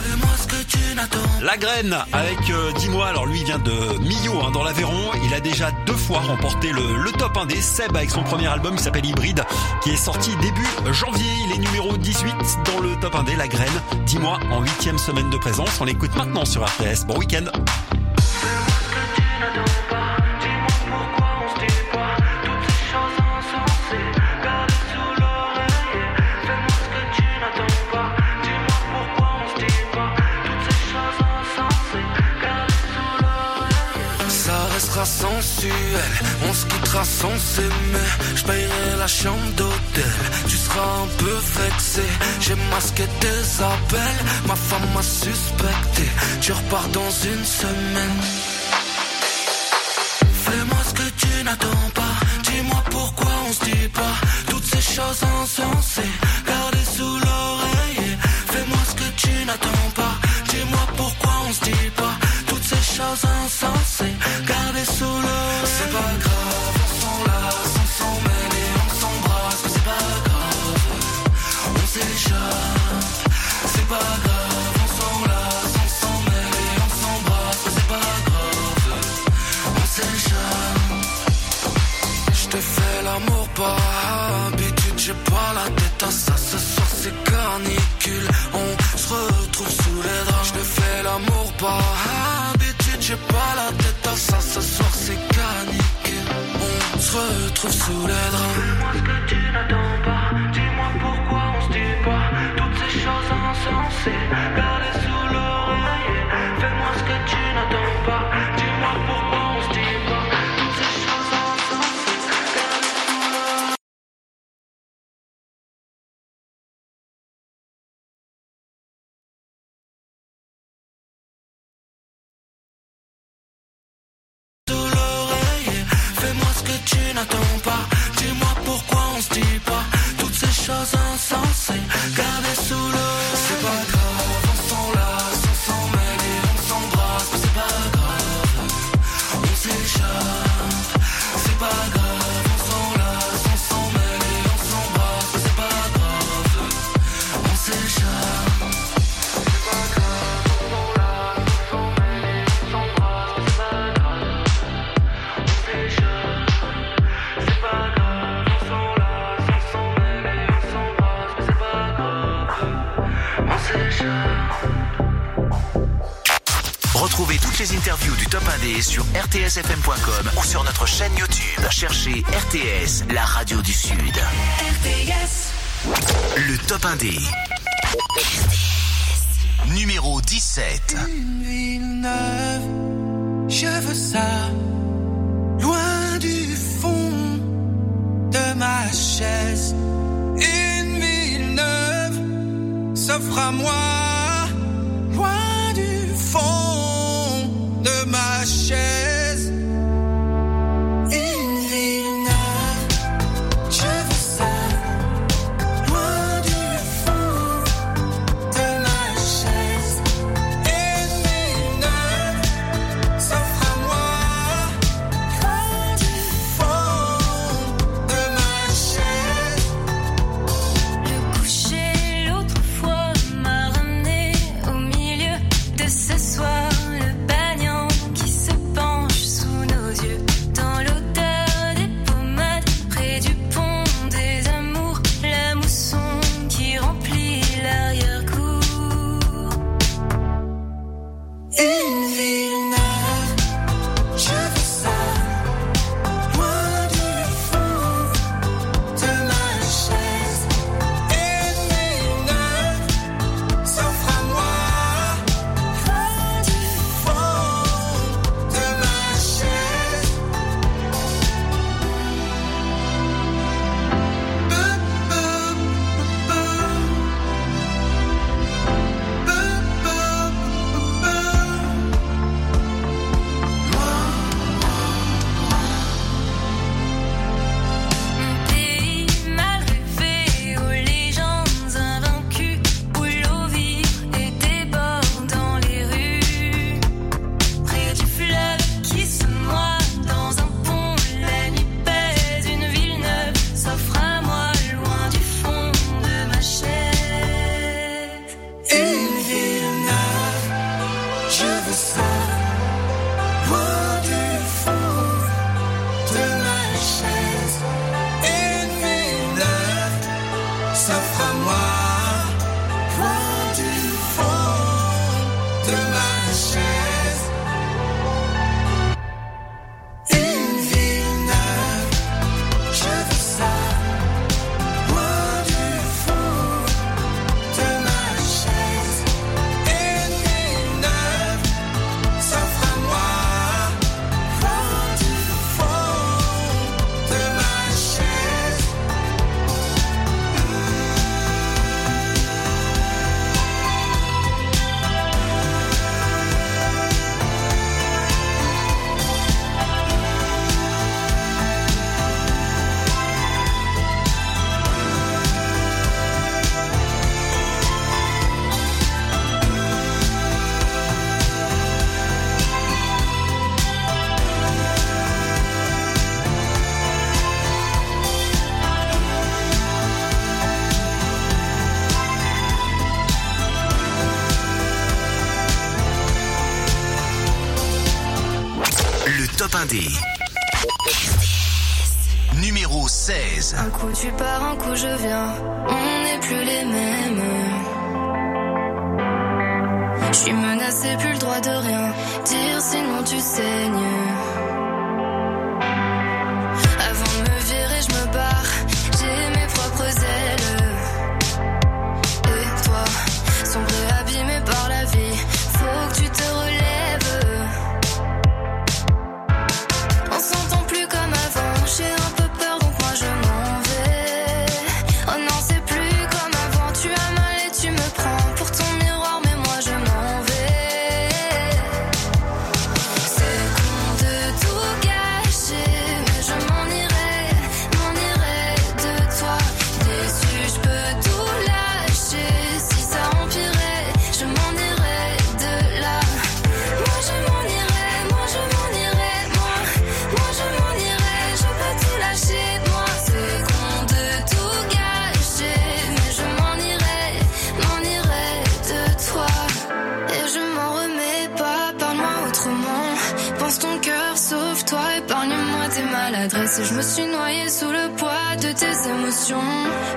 La graine avec euh, dis-moi, alors lui il vient de Millau hein, dans l'Aveyron, il a déjà deux fois remporté le, le top 1 des Seb avec son premier album qui s'appelle Hybride qui est sorti début janvier, il est numéro 18 dans le top 1 des La graine, dis-moi en huitième semaine de présence, on l'écoute maintenant sur RTS, bon week-end sensuel, on se quittera sans s'aimer. Je la chambre d'hôtel, tu seras un peu vexé. J'ai masqué tes appels, ma femme m'a suspecté. Tu repars dans une semaine. Fais-moi ce que tu n'attends pas, dis-moi pourquoi on se dit pas toutes ces choses insensées. Gardez sous l'oreiller, fais-moi ce que tu n'attends pas, dis-moi pourquoi on se dit pas toutes ces choses insensées. C'est pas grave, on s'enlace, on s'emmène et on s'embrasse, mais c'est pas grave, on s'échappe. C'est pas grave, on s'enlace, on s'emmène et on s'embrasse, mais c'est pas grave, on s'échappe. Je te fais l'amour par habitude, j'ai pas la tête à ça. Ce soir c'est canicule, on se retrouve sous les draps. Je te fais l'amour par habitude, j'ai pas la tête à ça. Retrouve sous les draps. Fais-moi ce que tu n'attends pas, dis-moi pourquoi on se dit pas toutes ces choses insensées. Top 1D. Numéro 16. Un coup tu pars,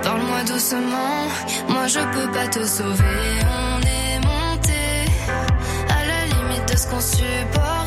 Parle-moi doucement, moi je peux pas te sauver. On est monté à la limite de ce qu'on supportait.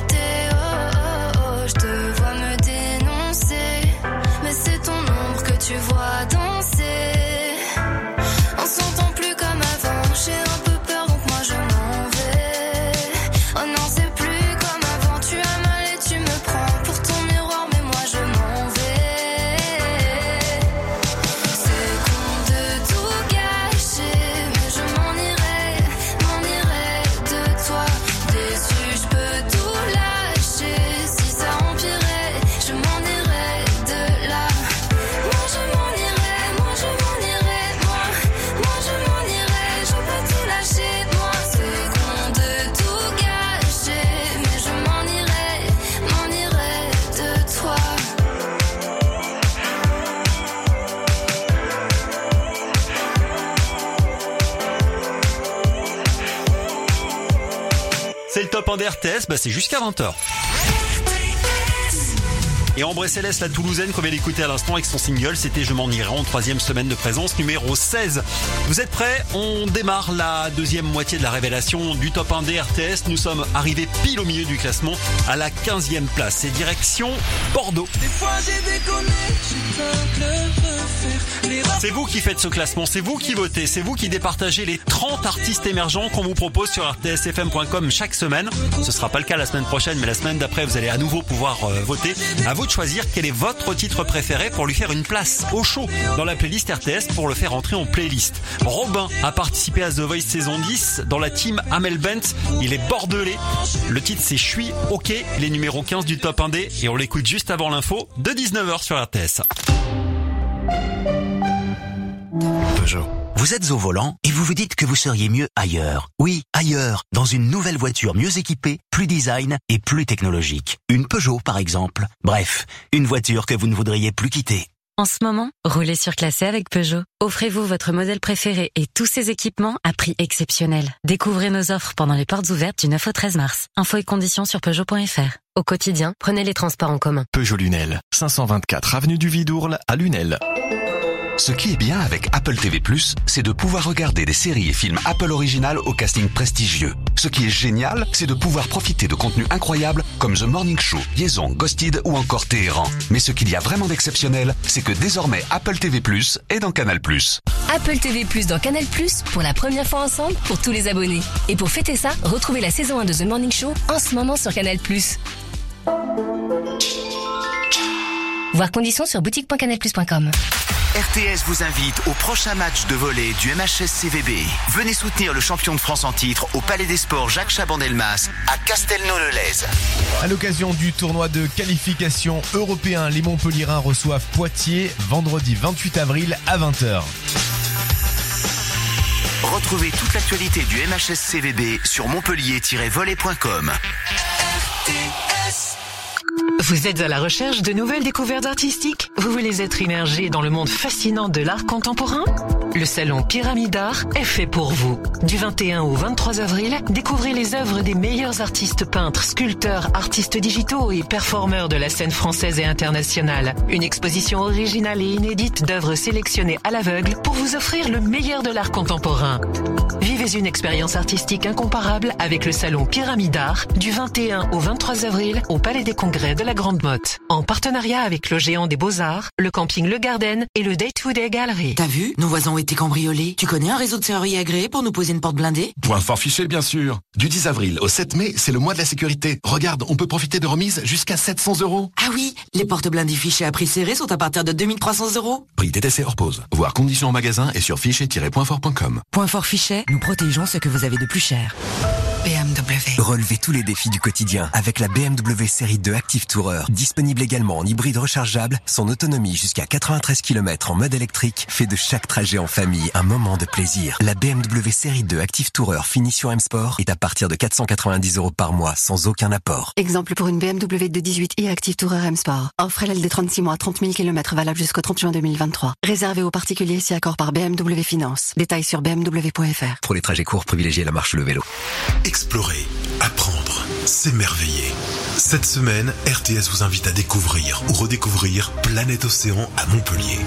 C'est le top 1 des RTS, bah c'est jusqu'à 20h. Et Ambré Céleste, la Toulousaine qu'on vient d'écouter à l'instant avec son single, c'était Je m'en irai en troisième semaine de présence, numéro 16. Vous êtes prêts On démarre la deuxième moitié de la révélation du top 1 des RTS. Nous sommes arrivés pile au milieu du classement, à la 15e place. Et direction Bordeaux. C'est vous qui faites ce classement, c'est vous qui votez, c'est vous qui départagez les 30 artistes émergents qu'on vous propose sur rtsfm.com chaque semaine. Ce sera pas le cas la semaine prochaine, mais la semaine d'après, vous allez à nouveau pouvoir euh, voter. À vous de choisir quel est votre titre préféré pour lui faire une place au chaud dans la playlist RTS pour le faire entrer en playlist. Robin a participé à The Voice saison 10 dans la team Amel Bent. Il est bordelais. Le titre c'est Je suis OK, il est numéro 15 du top 1D et on l'écoute juste avant l'info de 19h sur RTS. Peugeot. Vous êtes au volant et vous vous dites que vous seriez mieux ailleurs. Oui, ailleurs, dans une nouvelle voiture mieux équipée, plus design et plus technologique. Une Peugeot par exemple. Bref, une voiture que vous ne voudriez plus quitter. En ce moment, roulez surclassé avec Peugeot. Offrez-vous votre modèle préféré et tous ses équipements à prix exceptionnel. Découvrez nos offres pendant les portes ouvertes du 9 au 13 mars. Infos et conditions sur Peugeot.fr. Au quotidien, prenez les transports en commun. Peugeot Lunel, 524 avenue du Vidourle à Lunel. Ce qui est bien avec Apple TV+, c'est de pouvoir regarder des séries et films Apple Original au casting prestigieux. Ce qui est génial, c'est de pouvoir profiter de contenus incroyables comme The Morning Show, Liaison, Ghosted ou encore Téhéran. Mais ce qu'il y a vraiment d'exceptionnel, c'est que désormais Apple TV+, est dans Canal+. Apple TV dans Canal pour la première fois ensemble pour tous les abonnés. Et pour fêter ça, retrouvez la saison 1 de The Morning Show en ce moment sur Canal. Voir conditions sur boutique.canalplus.com. RTS vous invite au prochain match de volley du MHS CVB. Venez soutenir le champion de France en titre au Palais des Sports Jacques Chaban-Delmas à Castelnau-le-Lez. À l'occasion du tournoi de qualification européen, les Montpellierins reçoivent Poitiers vendredi 28 avril à 20h. Retrouvez toute l'actualité du MHS CVB sur montpellier-volley.com. Vous êtes à la recherche de nouvelles découvertes artistiques? Vous voulez être immergé dans le monde fascinant de l'art contemporain? Le salon Pyramidar est fait pour vous. Du 21 au 23 avril, découvrez les œuvres des meilleurs artistes peintres, sculpteurs, artistes digitaux et performeurs de la scène française et internationale. Une exposition originale et inédite d'œuvres sélectionnées à l'aveugle pour vous offrir le meilleur de l'art contemporain. Vivez une expérience artistique incomparable avec le salon Pyramidar du 21 au 23 avril au Palais des Congrès de la Grande Motte. En partenariat avec le géant des Beaux-Arts, le camping Le Garden et le Day to Day Gallery. T'as vu Nos voisins ont été cambriolés. Tu connais un réseau de serruriers agréé pour nous poser une porte blindée? Point fort fiché, bien sûr. Du 10 avril au 7 mai, c'est le mois de la sécurité. Regarde, on peut profiter de remises jusqu'à 700 euros. Ah oui, les portes blindées fichées à prix serré sont à partir de 2300 euros. Prix TTC hors pause. Voir conditions en magasin et sur fichier-pointfort.com. Point fort fichet, nous protégeons ce que vous avez de plus cher. BMW. Relevez tous les défis du quotidien avec la BMW série 2 Active Tourer. Disponible également en hybride rechargeable, son autonomie jusqu'à 93 km en mode électrique fait de chaque trajet en famille un moment de plaisir. La BMW série 2 Active Tourer finition M Sport est à partir de 490 euros par mois sans aucun apport. Exemple pour une BMW de 18 i Active Tourer M Sport. Offre LLD 36 mois, 30 000 km valable jusqu'au 30 juin 2023. Réservé aux particuliers si accord par BMW Finance. Détails sur bmw.fr. Pour les trajets courts, privilégiez la marche ou le vélo. Explorer, apprendre, s'émerveiller. Cette semaine, RTS vous invite à découvrir ou redécouvrir Planète Océan à Montpellier.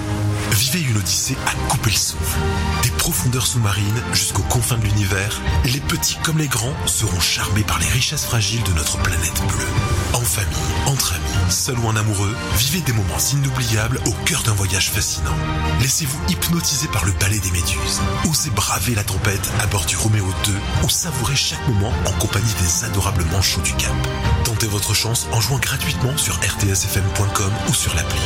Vivez une odyssée à couper le souffle. Des profondeurs sous-marines jusqu'aux confins de l'univers, les petits comme les grands seront charmés par les richesses fragiles de notre planète bleue. En famille, entre amis, seul ou en amoureux, vivez des moments inoubliables au cœur d'un voyage fascinant. Laissez-vous hypnotiser par le ballet des méduses. Osez braver la tempête à bord du Roméo 2 ou savourer chaque moment en compagnie des adorables manchots du Cap. Tentez votre chance en jouant gratuitement sur rtsfm.com ou sur l'appli.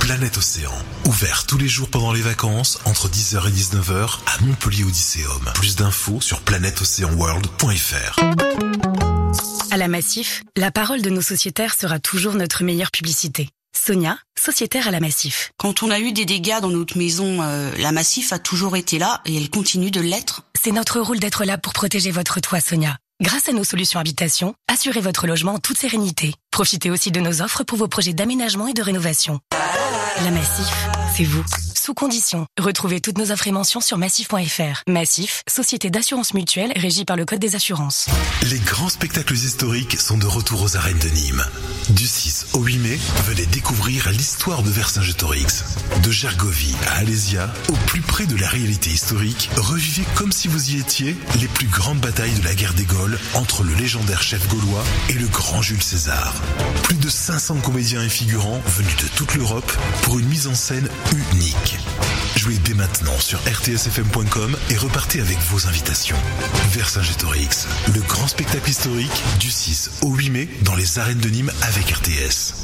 Planète Océan, ouvert tous les jours pendant les vacances entre 10h et 19h à Montpellier Odysseum. Plus d'infos sur planèteocéanworld.fr. À la Massif, la parole de nos sociétaires sera toujours notre meilleure publicité. Sonia, sociétaire à la Massif. Quand on a eu des dégâts dans notre maison, euh, la Massif a toujours été là et elle continue de l'être. C'est notre rôle d'être là pour protéger votre toit, Sonia. Grâce à nos solutions habitation, assurez votre logement en toute sérénité. Profitez aussi de nos offres pour vos projets d'aménagement et de rénovation. La Massif, c'est vous. Sous condition. Retrouvez toutes nos offres et mentions sur massif.fr. Massif, société d'assurance mutuelle régie par le Code des assurances. Les grands spectacles historiques sont de retour aux arènes de Nîmes. Du 6 au 8 mai, venez découvrir l'histoire de Vercingétorix. De Gergovie à Alésia, au plus près de la réalité historique, revivez comme si vous y étiez les plus grandes batailles de la guerre des Gaules entre le légendaire chef gaulois et le grand Jules César. Plus de 500 comédiens et figurants venus de toute l'Europe pour une mise en scène unique. Jouez dès maintenant sur rtsfm.com et repartez avec vos invitations. Vercingétorix, le grand spectacle historique du 6 au 8 mai dans les arènes de Nîmes avec RTS.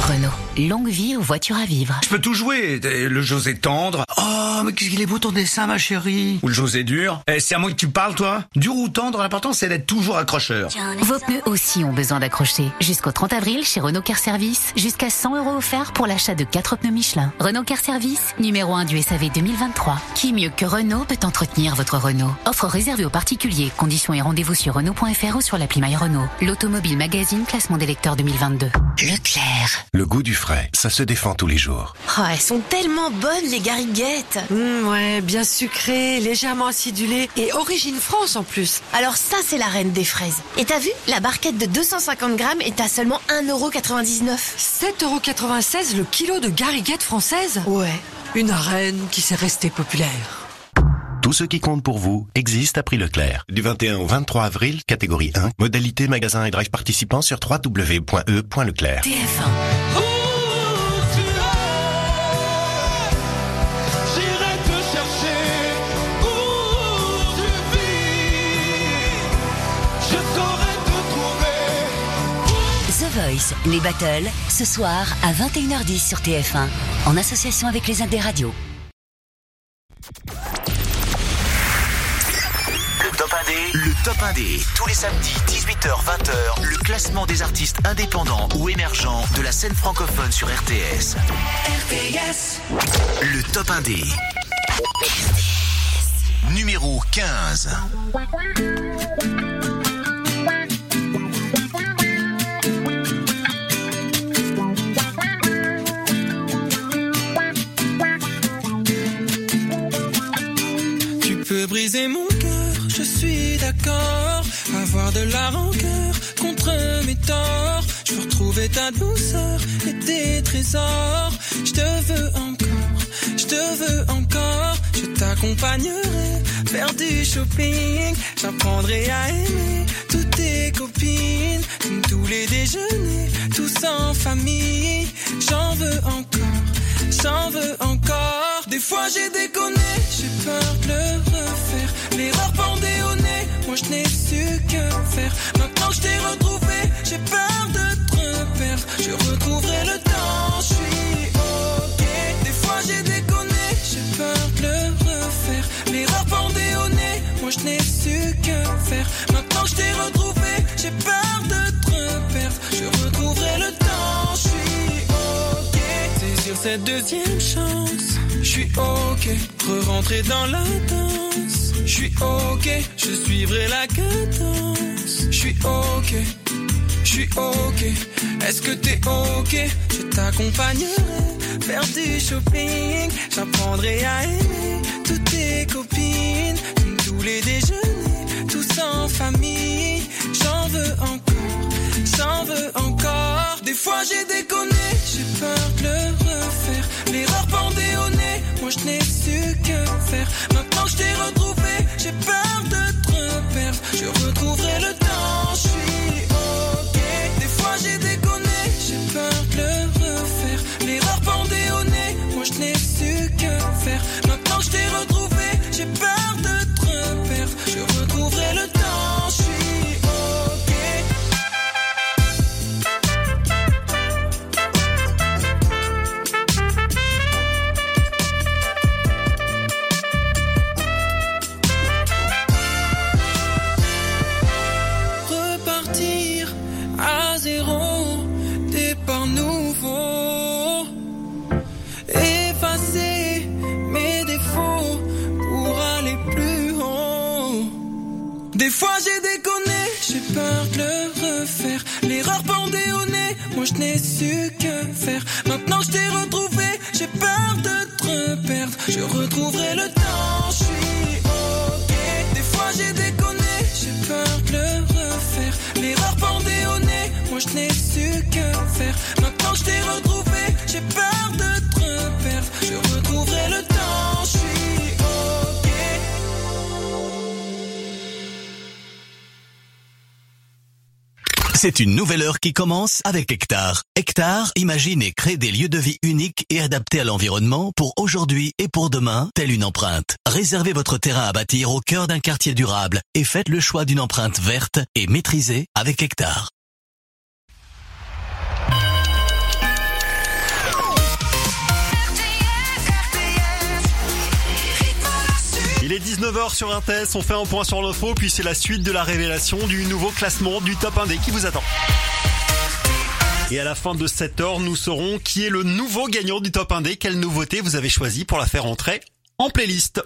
Renault. Longue vie aux voitures à vivre. Je peux tout jouer. Le José tendre. Oh, mais qu'est-ce qu'il est beau ton dessin, ma chérie. Ou le José dur. Eh, c'est à moi que tu parles, toi Dur ou tendre, l'important c'est d'être toujours accrocheur. Vos pneus aussi ont besoin d'accrocher. Jusqu'au 30 avril, chez Renault Car Service, jusqu'à 100 euros offerts pour l'achat de 4 pneus Michelin. Renault Car Service, numéro 1 du SAV 2023. Qui mieux que Renault peut entretenir votre Renault? Offre réservée aux particuliers. Conditions et rendez-vous sur Renault.fr ou sur l'appli My Renault. L'Automobile Magazine, classement des lecteurs 2022. Leclerc. Le goût du frais, ça se défend tous les jours. Oh, elles sont tellement bonnes, les gariguettes. Mmh, ouais, bien sucré, légèrement acidulé et origine France en plus. Alors ça, c'est la reine des fraises. Et t'as vu La barquette de 250 grammes est à seulement 1,99€. 7,96€ le kilo de gariguettes françaises Ouais. Une reine qui s'est restée populaire. Tout ce qui compte pour vous existe à prix Leclerc. Du 21 au 23 avril, catégorie 1, modalité magasin et drive participant sur www.e.leclerc. TF1. Voice, les battles, ce soir à 21h10 sur TF1, en association avec les Indes Radio. Le top 1D, le top 1D, tous les samedis 18h-20h, le classement des artistes indépendants ou émergents de la scène francophone sur RTS. RTS. Le top 1D. Numéro 15. D'accord. Avoir de la rancœur contre mes torts. Je veux retrouver ta douceur et tes trésors. Je te veux encore, je te veux encore. Je t'accompagnerai faire du shopping. J'apprendrai à aimer toutes tes copines. Comme tous les déjeuners, tous en famille. J'en veux encore, j'en veux encore. Des fois j'ai déconné, j'ai peur de le refaire. L'erreur pendait au nez, moi je n'ai su que faire. Maintenant je t'ai retrouvé, j'ai peur de te perdre. Je retrouverai le temps, je suis ok. Des fois j'ai déconné, j'ai peur de le refaire. L'erreur pendait au nez, moi je n'ai su que faire. Maintenant je t'ai retrouvé, j'ai peur cette deuxième chance, suis ok. Re-rentrer dans la danse, je suis ok. Je suivrai la cadence, je suis ok. Je suis ok, est-ce que t'es ok? Je t'accompagnerai faire du shopping. J'apprendrai à aimer toutes tes copines. Tous les déjeuners, tous en famille. J'en veux encore, j'en veux encore. Des fois j'ai déconné, j'ai peur de le refaire L'erreur pendait au nez, moi je n'ai su que faire. Maintenant je t'ai retrouvé, j'ai peur de te perdre Je retrouverai le temps, je suis ok. Des fois j'ai déconné, j'ai peur de le refaire. L'erreur pendait au nez, moi je n'ai su que faire. Maintenant je t'ai retrouvé, j'ai peur de Des fois j'ai déconné, j'ai peur de le refaire. L'erreur pendait au nez, moi je n'ai su que faire. Maintenant je t'ai retrouvé, j'ai peur de te perdre. Je retrouverai le temps, je suis ok. Des fois j'ai déconné, j'ai peur de le refaire. L'erreur pendait au nez, moi je n'ai su que faire. Maintenant je t'ai retrouvé, j'ai peur de te perdre. Je retrouverai le temps, je suis C'est une nouvelle heure qui commence avec Hectare. Hectare imagine et crée des lieux de vie uniques et adaptés à l'environnement pour aujourd'hui et pour demain, telle une empreinte. Réservez votre terrain à bâtir au cœur d'un quartier durable et faites le choix d'une empreinte verte et maîtrisée avec Hectare. Il est 19h sur un test, on fait un point sur l'info, puis c'est la suite de la révélation du nouveau classement du top 1D qui vous attend. Et à la fin de cette heure, nous saurons qui est le nouveau gagnant du top 1D, quelle nouveauté vous avez choisi pour la faire entrer en playlist.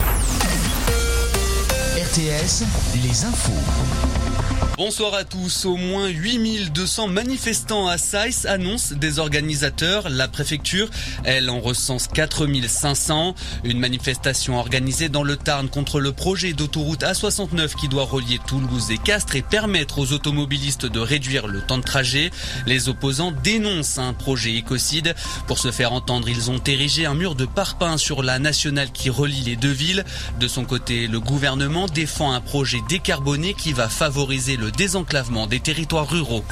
RTS, les infos. Bonsoir à tous. Au moins 8200 manifestants à Saïs annoncent des organisateurs. La préfecture, elle en recense 4500. Une manifestation organisée dans le Tarn contre le projet d'autoroute A69 qui doit relier Toulouse et Castres et permettre aux automobilistes de réduire le temps de trajet. Les opposants dénoncent un projet écocide. Pour se faire entendre, ils ont érigé un mur de parpaing sur la nationale qui relie les deux villes. De son côté, le gouvernement défend un projet décarboné qui va favoriser le désenclavement des territoires ruraux.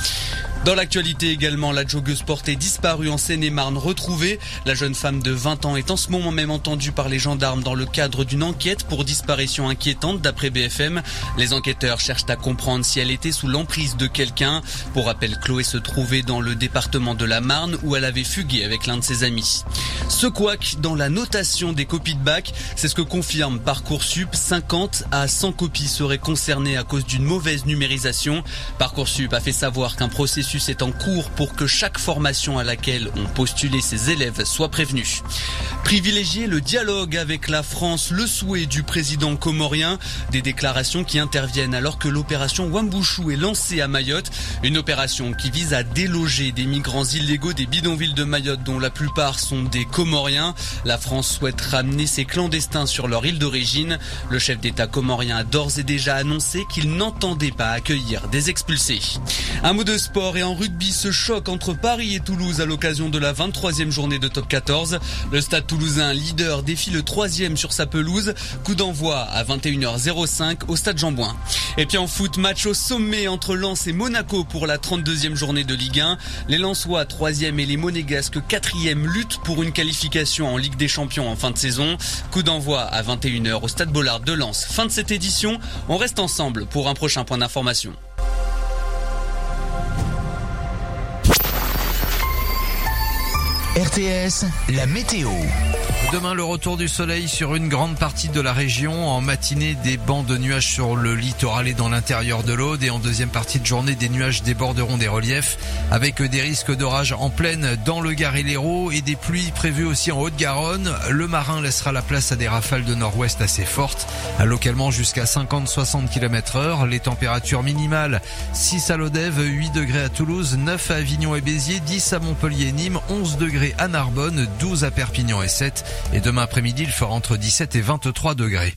Dans l'actualité également, la joggeuse portée disparue en Seine-et-Marne retrouvée. La jeune femme de 20 ans est en ce moment même entendue par les gendarmes dans le cadre d'une enquête pour disparition inquiétante d'après BFM. Les enquêteurs cherchent à comprendre si elle était sous l'emprise de quelqu'un. Pour rappel, Chloé se trouvait dans le département de la Marne où elle avait fugué avec l'un de ses amis. Ce couac dans la notation des copies de bac, c'est ce que confirme Parcoursup. 50 à 100 copies seraient concernées à cause d'une mauvaise numérisation Parcoursup a fait savoir qu'un processus est en cours pour que chaque formation à laquelle ont postulé ses élèves soit prévenue. Privilégier le dialogue avec la France, le souhait du président comorien, des déclarations qui interviennent alors que l'opération Wambouchou est lancée à Mayotte, une opération qui vise à déloger des migrants illégaux des bidonvilles de Mayotte dont la plupart sont des Comoriens. La France souhaite ramener ces clandestins sur leur île d'origine. Le chef d'État comorien a d'ores et déjà annoncé qu'il n'entendait pas accueillir des expulsés. Un mot de sport et en rugby, ce choc entre Paris et Toulouse à l'occasion de la 23e journée de top 14. Le stade toulousain, leader, défie le troisième sur sa pelouse. Coup d'envoi à 21h05 au stade Jean-Bouin. Et puis en foot, match au sommet entre Lens et Monaco pour la 32e journée de Ligue 1. Les Lensois, troisième et les Monégasques, quatrième, luttent pour une qualification en Ligue des Champions en fin de saison. Coup d'envoi à 21h au stade Bollard de Lens. Fin de cette édition. On reste ensemble pour un prochain point d'information. RTS, la météo. Demain, le retour du soleil sur une grande partie de la région. En matinée, des bancs de nuages sur le littoral et dans l'intérieur de l'Aude. Et en deuxième partie de journée, des nuages déborderont des reliefs avec des risques d'orage en pleine dans le Gard et l'Hérault et des pluies prévues aussi en Haute-Garonne. Le marin laissera la place à des rafales de nord-ouest assez fortes, localement jusqu'à 50-60 km heure. Les températures minimales 6 à Lodève, 8 degrés à Toulouse, 9 à Avignon et Béziers, 10 à Montpellier et Nîmes, 11 degrés à Narbonne, 12 à Perpignan et 7 et demain après-midi, il fera entre 17 et 23 degrés.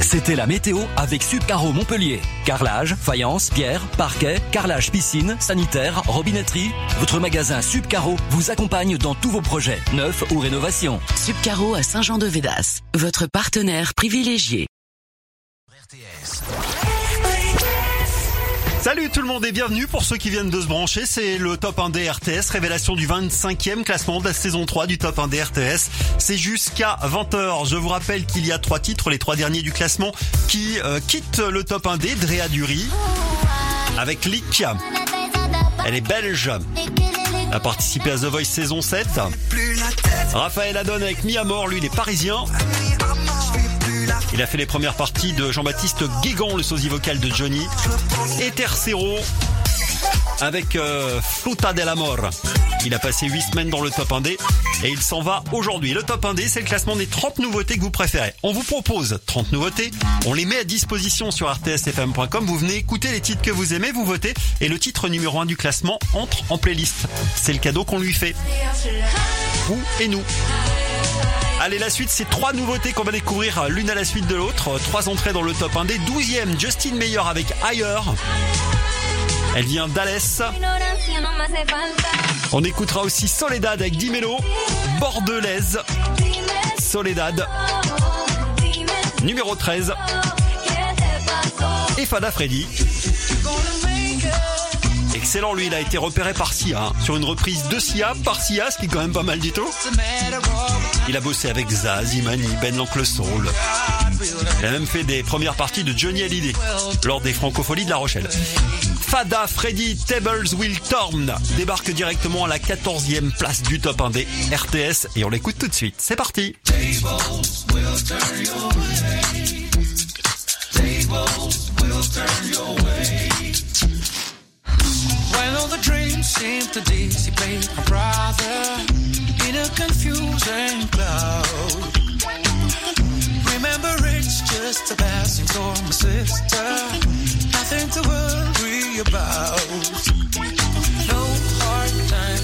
C'était la météo avec Subcaro Montpellier. Carrelage, faïence, pierre, parquet, carrelage piscine, sanitaire, robinetterie. Votre magasin Subcaro vous accompagne dans tous vos projets, neufs ou rénovations. Subcaro à Saint-Jean-de-Védas, votre partenaire privilégié. Salut tout le monde et bienvenue pour ceux qui viennent de se brancher. C'est le top 1 des RTS, révélation du 25e classement de la saison 3 du top 1 des RTS. C'est jusqu'à 20h. Je vous rappelle qu'il y a trois titres, les trois derniers du classement, qui euh, quittent le top 1 des Drea Dury avec Lick. Elle est belge. A participé à The Voice saison 7. Raphaël Adon avec Miamor, lui il est parisien. Il a fait les premières parties de Jean-Baptiste Guégan, le sosie vocal de Johnny. Et Tercero avec euh, Fruta del Amor. Il a passé 8 semaines dans le top 1D et il s'en va aujourd'hui. Le top 1D, c'est le classement des 30 nouveautés que vous préférez. On vous propose 30 nouveautés, on les met à disposition sur rtsfm.com. Vous venez écouter les titres que vous aimez, vous votez et le titre numéro 1 du classement entre en playlist. C'est le cadeau qu'on lui fait. Vous et nous. Allez, la suite, c'est trois nouveautés qu'on va découvrir l'une à la suite de l'autre. Trois entrées dans le top 1 des 12e, Justin Meyer avec Ailleurs. Elle vient d'Alès. On écoutera aussi Soledad avec Dimelo, Bordelaise, Soledad, numéro 13, et Fada Freddy. Excellent, lui, il a été repéré par Sia, sur une reprise de Sia par Sia, ce qui est quand même pas mal du tout. Il a bossé avec Zaz, Imani, Ben l'Oncle. Il a même fait des premières parties de Johnny Hallyday lors des francopholies de La Rochelle. Fada Freddy Tables Will Turn débarque directement à la 14e place du top 1 des RTS et on l'écoute tout de suite. C'est parti. All the dreams seem to dissipate, my brother, in a confusing cloud. Remember, it's just a passing storm, my sister. Nothing to worry about. No hard times,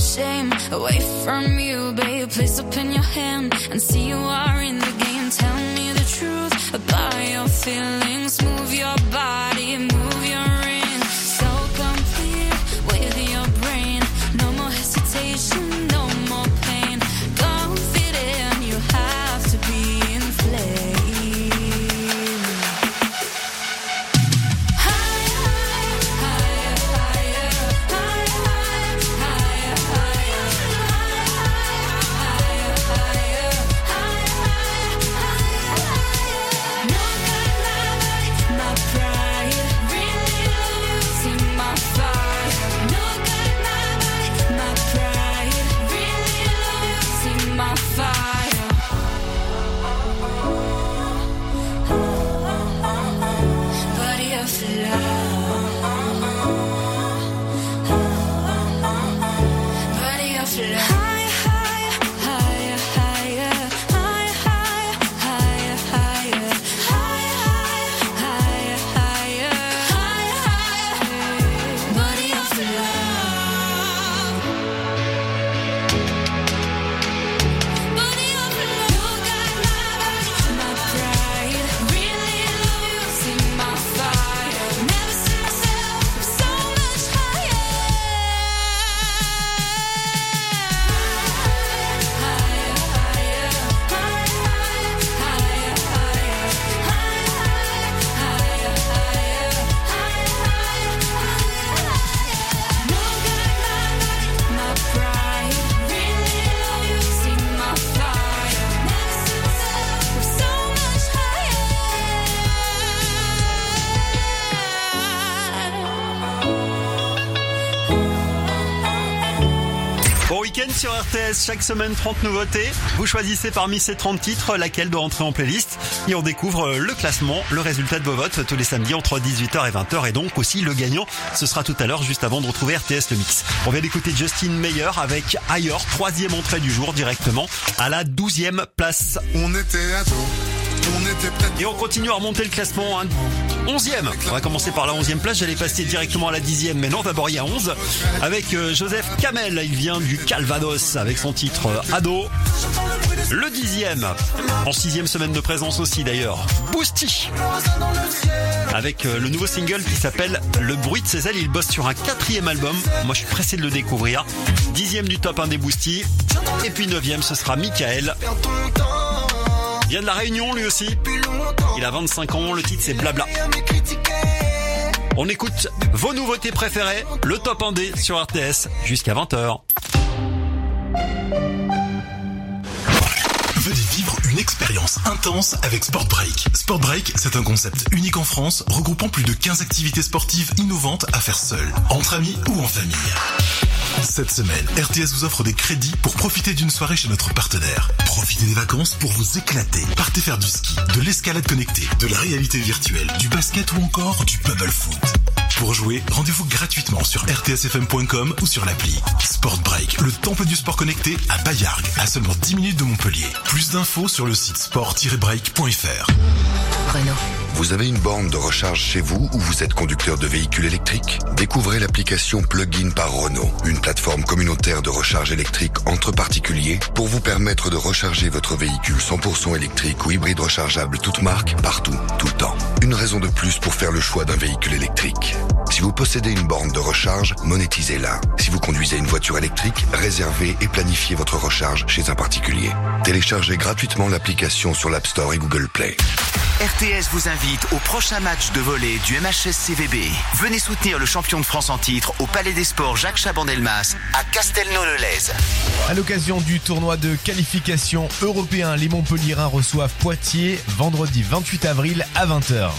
your shame away from you, babe. Please open your hand and see you are in the game. Tell me the truth about your feelings. Move your body, move your chaque semaine 30 nouveautés. Vous choisissez parmi ces 30 titres laquelle doit entrer en playlist et on découvre le classement, le résultat de vos votes tous les samedis entre 18h et 20h et donc aussi le gagnant. Ce sera tout à l'heure juste avant de retrouver RTS le mix. On vient d'écouter Justin Meyer avec Ailleurs, troisième entrée du jour directement à la 12e place. On était ados, on était. Et on continue à remonter le classement. Hein. 11e. On va commencer par la 11e place. J'allais passer directement à la 10e, mais non, d'abord il y a 11. Avec euh, Joseph Kamel. Il vient du Calvados avec son titre euh, Ado. Le 10e. En sixième semaine de présence aussi d'ailleurs. Boosty. Avec euh, le nouveau single qui s'appelle Le bruit de ses ailes. Il bosse sur un quatrième album. Moi je suis pressé de le découvrir. Dixième du top 1 des Boosty. Et puis neuvième, ce sera Michael. Vient de la Réunion lui aussi. Il a 25 ans, le titre c'est Blabla. On écoute vos nouveautés préférées, le top 1D sur RTS jusqu'à 20h. Venez vivre une expérience intense avec Sport Break. Sport Break, c'est un concept unique en France, regroupant plus de 15 activités sportives innovantes à faire seul, entre amis ou en famille. Cette semaine, RTS vous offre des crédits pour profiter d'une soirée chez notre partenaire. Profitez des vacances pour vous éclater. Partez faire du ski, de l'escalade connectée, de la réalité virtuelle, du basket ou encore du bubble foot. Pour jouer, rendez-vous gratuitement sur rtsfm.com ou sur l'appli. Sport Break, le temple du sport connecté à Bayargues, à seulement 10 minutes de Montpellier. Plus d'infos sur le site sport-break.fr. Renault. Vous avez une borne de recharge chez vous ou vous êtes conducteur de véhicules électriques? Découvrez l'application Plug-in par Renault, une plateforme communautaire de recharge électrique entre particuliers pour vous permettre de recharger votre véhicule 100% électrique ou hybride rechargeable toute marque, partout, tout le temps. Une raison de plus pour faire le choix d'un véhicule électrique. Si vous possédez une borne de recharge, monétisez-la. Si vous conduisez une voiture électrique, réservez et planifiez votre recharge chez un particulier. Téléchargez gratuitement l'application sur l'App Store et Google Play. RTS vous invite au prochain match de volley du MHS CVB. Venez soutenir le champion de France en titre au Palais des Sports Jacques Chaban-Delmas à Castelnau-le-Lez. À l'occasion du tournoi de qualification européen, les Montpellierins reçoivent Poitiers vendredi 28 avril à 20h.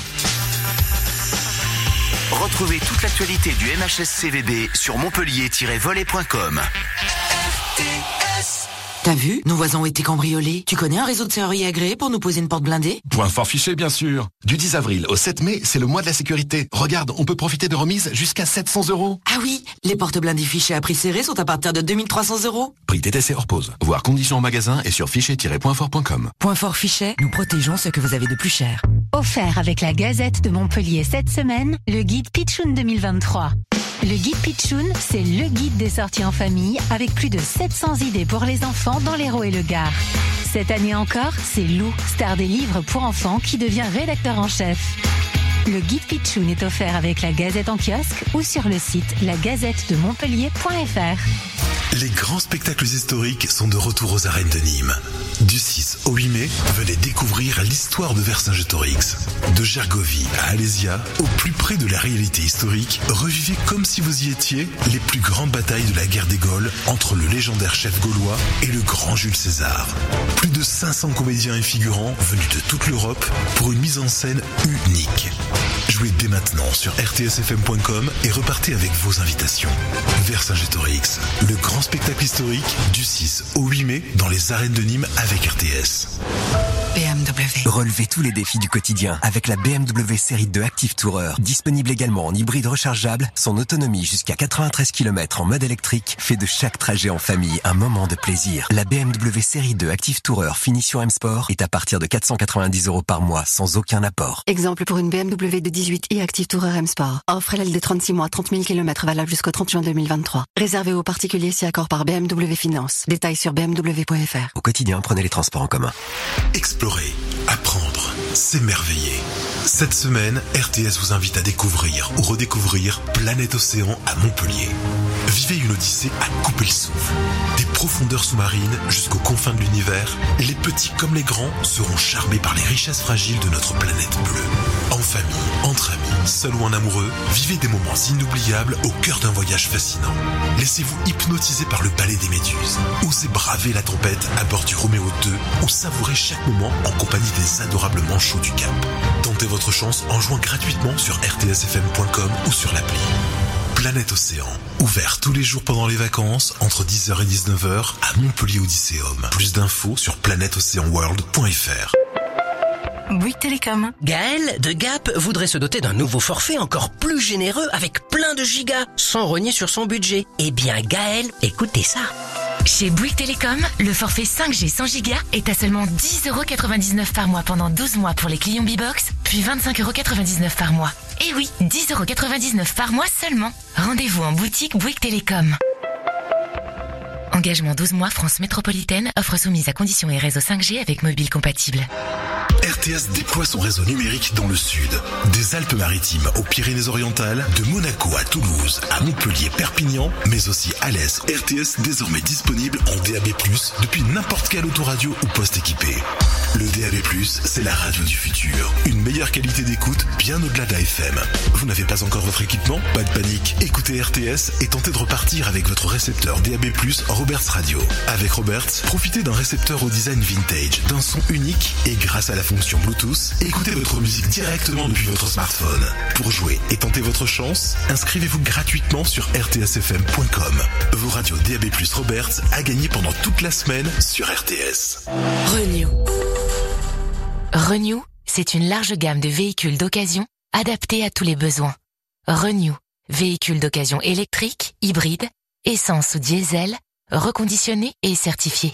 Retrouvez toute l'actualité du MHS CVB sur montpellier-volley.com. T'as vu? Nos voisins ont été cambriolés. Tu connais un réseau de serruriers agréé pour nous poser une porte blindée? Point fort fiché, bien sûr. Du 10 avril au 7 mai, c'est le mois de la sécurité. Regarde, on peut profiter de remises jusqu'à 700 euros. Ah oui, les portes blindées fichées à prix serré sont à partir de 2300 euros. Prix TTC hors pause. Voir conditions en magasin et sur fichier-pointfort.com. Point fort fichet, nous protégeons ce que vous avez de plus cher. Offert avec la Gazette de Montpellier cette semaine, le guide Pitchoun 2023. Le guide Pitchoun, c'est le guide des sorties en famille avec plus de 700 idées pour les enfants dans l'Hérault et le Gard. Cette année encore, c'est Lou, star des livres pour enfants, qui devient rédacteur en chef. Le guide Pitchoun est offert avec la Gazette en kiosque ou sur le site lagazettedemontpellier.fr. Les grands spectacles historiques sont de retour aux arènes de Nîmes. Du 6 au 8 mai, venez découvrir l'histoire de Vercingétorix. De Gergovie à Alésia, au plus près de la réalité historique, revivez comme si vous y étiez les plus grandes batailles de la guerre des Gaules entre le légendaire chef gaulois et le grand Jules César. Plus de 500 comédiens et figurants venus de toute l'Europe pour une mise en scène unique. Jouez dès maintenant sur rtsfm.com et repartez avec vos invitations. Vercingétorix, le grand spectacle historique du 6 au 8 mai dans les arènes de Nîmes avec RTS. BMW. Relevez tous les défis du quotidien avec la BMW série 2 Active Tourer. Disponible également en hybride rechargeable, son autonomie jusqu'à 93 km en mode électrique fait de chaque trajet en famille un moment de plaisir. La BMW série 2 Active Tourer finition M Sport est à partir de 490 euros par mois sans aucun apport. Exemple pour une BMW de 18 i Active Tourer M Sport. Offre LL de 36 mois, 30 000 km valable jusqu'au 30 juin 2023. Réservé aux particuliers si accord par BMW Finance. Détails sur bmw.fr. Au quotidien, prenez les transports en commun. Explorer, apprendre, s'émerveiller. Cette semaine, RTS vous invite à découvrir ou redécouvrir Planète Océan à Montpellier. Vivez une odyssée à couper le souffle. Des profondeurs sous-marines jusqu'aux confins de l'univers, les petits comme les grands seront charmés par les richesses fragiles de notre planète bleue. En famille, entre amis, seul ou en amoureux, vivez des moments inoubliables au cœur d'un voyage fascinant. Laissez-vous hypnotiser par le ballet des méduses. Osez braver la tempête à bord du Roméo 2 ou savourer chaque moment en compagnie des adorables manchots du Cap. Votre chance en jouant gratuitement sur rtsfm.com ou sur l'appli. Planète Océan, ouvert tous les jours pendant les vacances entre 10h et 19h à Montpellier Odysseum. Plus d'infos sur planèteocéanworld.fr. Bouygues Télécom. Gaël de Gap voudrait se doter d'un nouveau forfait encore plus généreux avec plein de gigas, sans rogner sur son budget. Eh bien Gaël, écoutez ça. Chez Bouygues Télécom, le forfait 5G 100 Go est à seulement 10,99€ par mois pendant 12 mois pour les clients B-Box, puis 25,99€ par mois. Et oui, 10,99€ par mois seulement. Rendez-vous en boutique Bouygues Télécom. Engagement 12 mois France métropolitaine, offre soumise à conditions et réseau 5G avec mobile compatible. RTS déploie son réseau numérique dans le sud. Des Alpes-Maritimes aux Pyrénées-Orientales, de Monaco à Toulouse, à Montpellier, Perpignan, mais aussi à l'Est. RTS désormais disponible en DAB+, depuis n'importe quel autoradio ou poste équipé. Le DAB+, c'est la radio du futur. Une meilleure qualité d'écoute, bien au-delà de. Vous n'avez pas encore votre équipement? Pas de panique. Écoutez RTS et tentez de repartir avec votre récepteur DAB+, Roberts Radio. Avec Roberts, profitez d'un récepteur au design vintage, d'un son unique et grâce à la fonction Bluetooth, écoutez votre musique directement depuis votre smartphone. Pour jouer et tenter votre chance, inscrivez-vous gratuitement sur rtsfm.com. Vos radios DAB+, Roberts à gagner pendant toute la semaine sur RTS. Renew. Renew, c'est une large gamme de véhicules d'occasion adaptés à tous les besoins. Renew, véhicules d'occasion électriques, hybrides, essence ou diesel, reconditionnés et certifiés.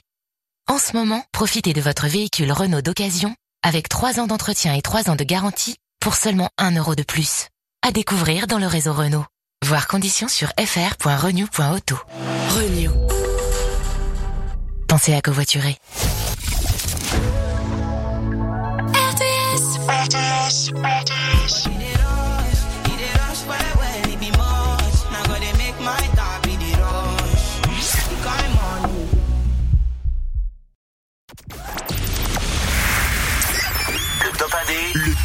En ce moment, profitez de votre véhicule Renault d'occasion avec 3 ans d'entretien et 3 ans de garantie pour seulement 1 euro de plus. À découvrir dans le réseau Renault. Voir conditions sur fr.renew.auto. Renew. Pensez à covoiturer. RTS. RTS. RTS.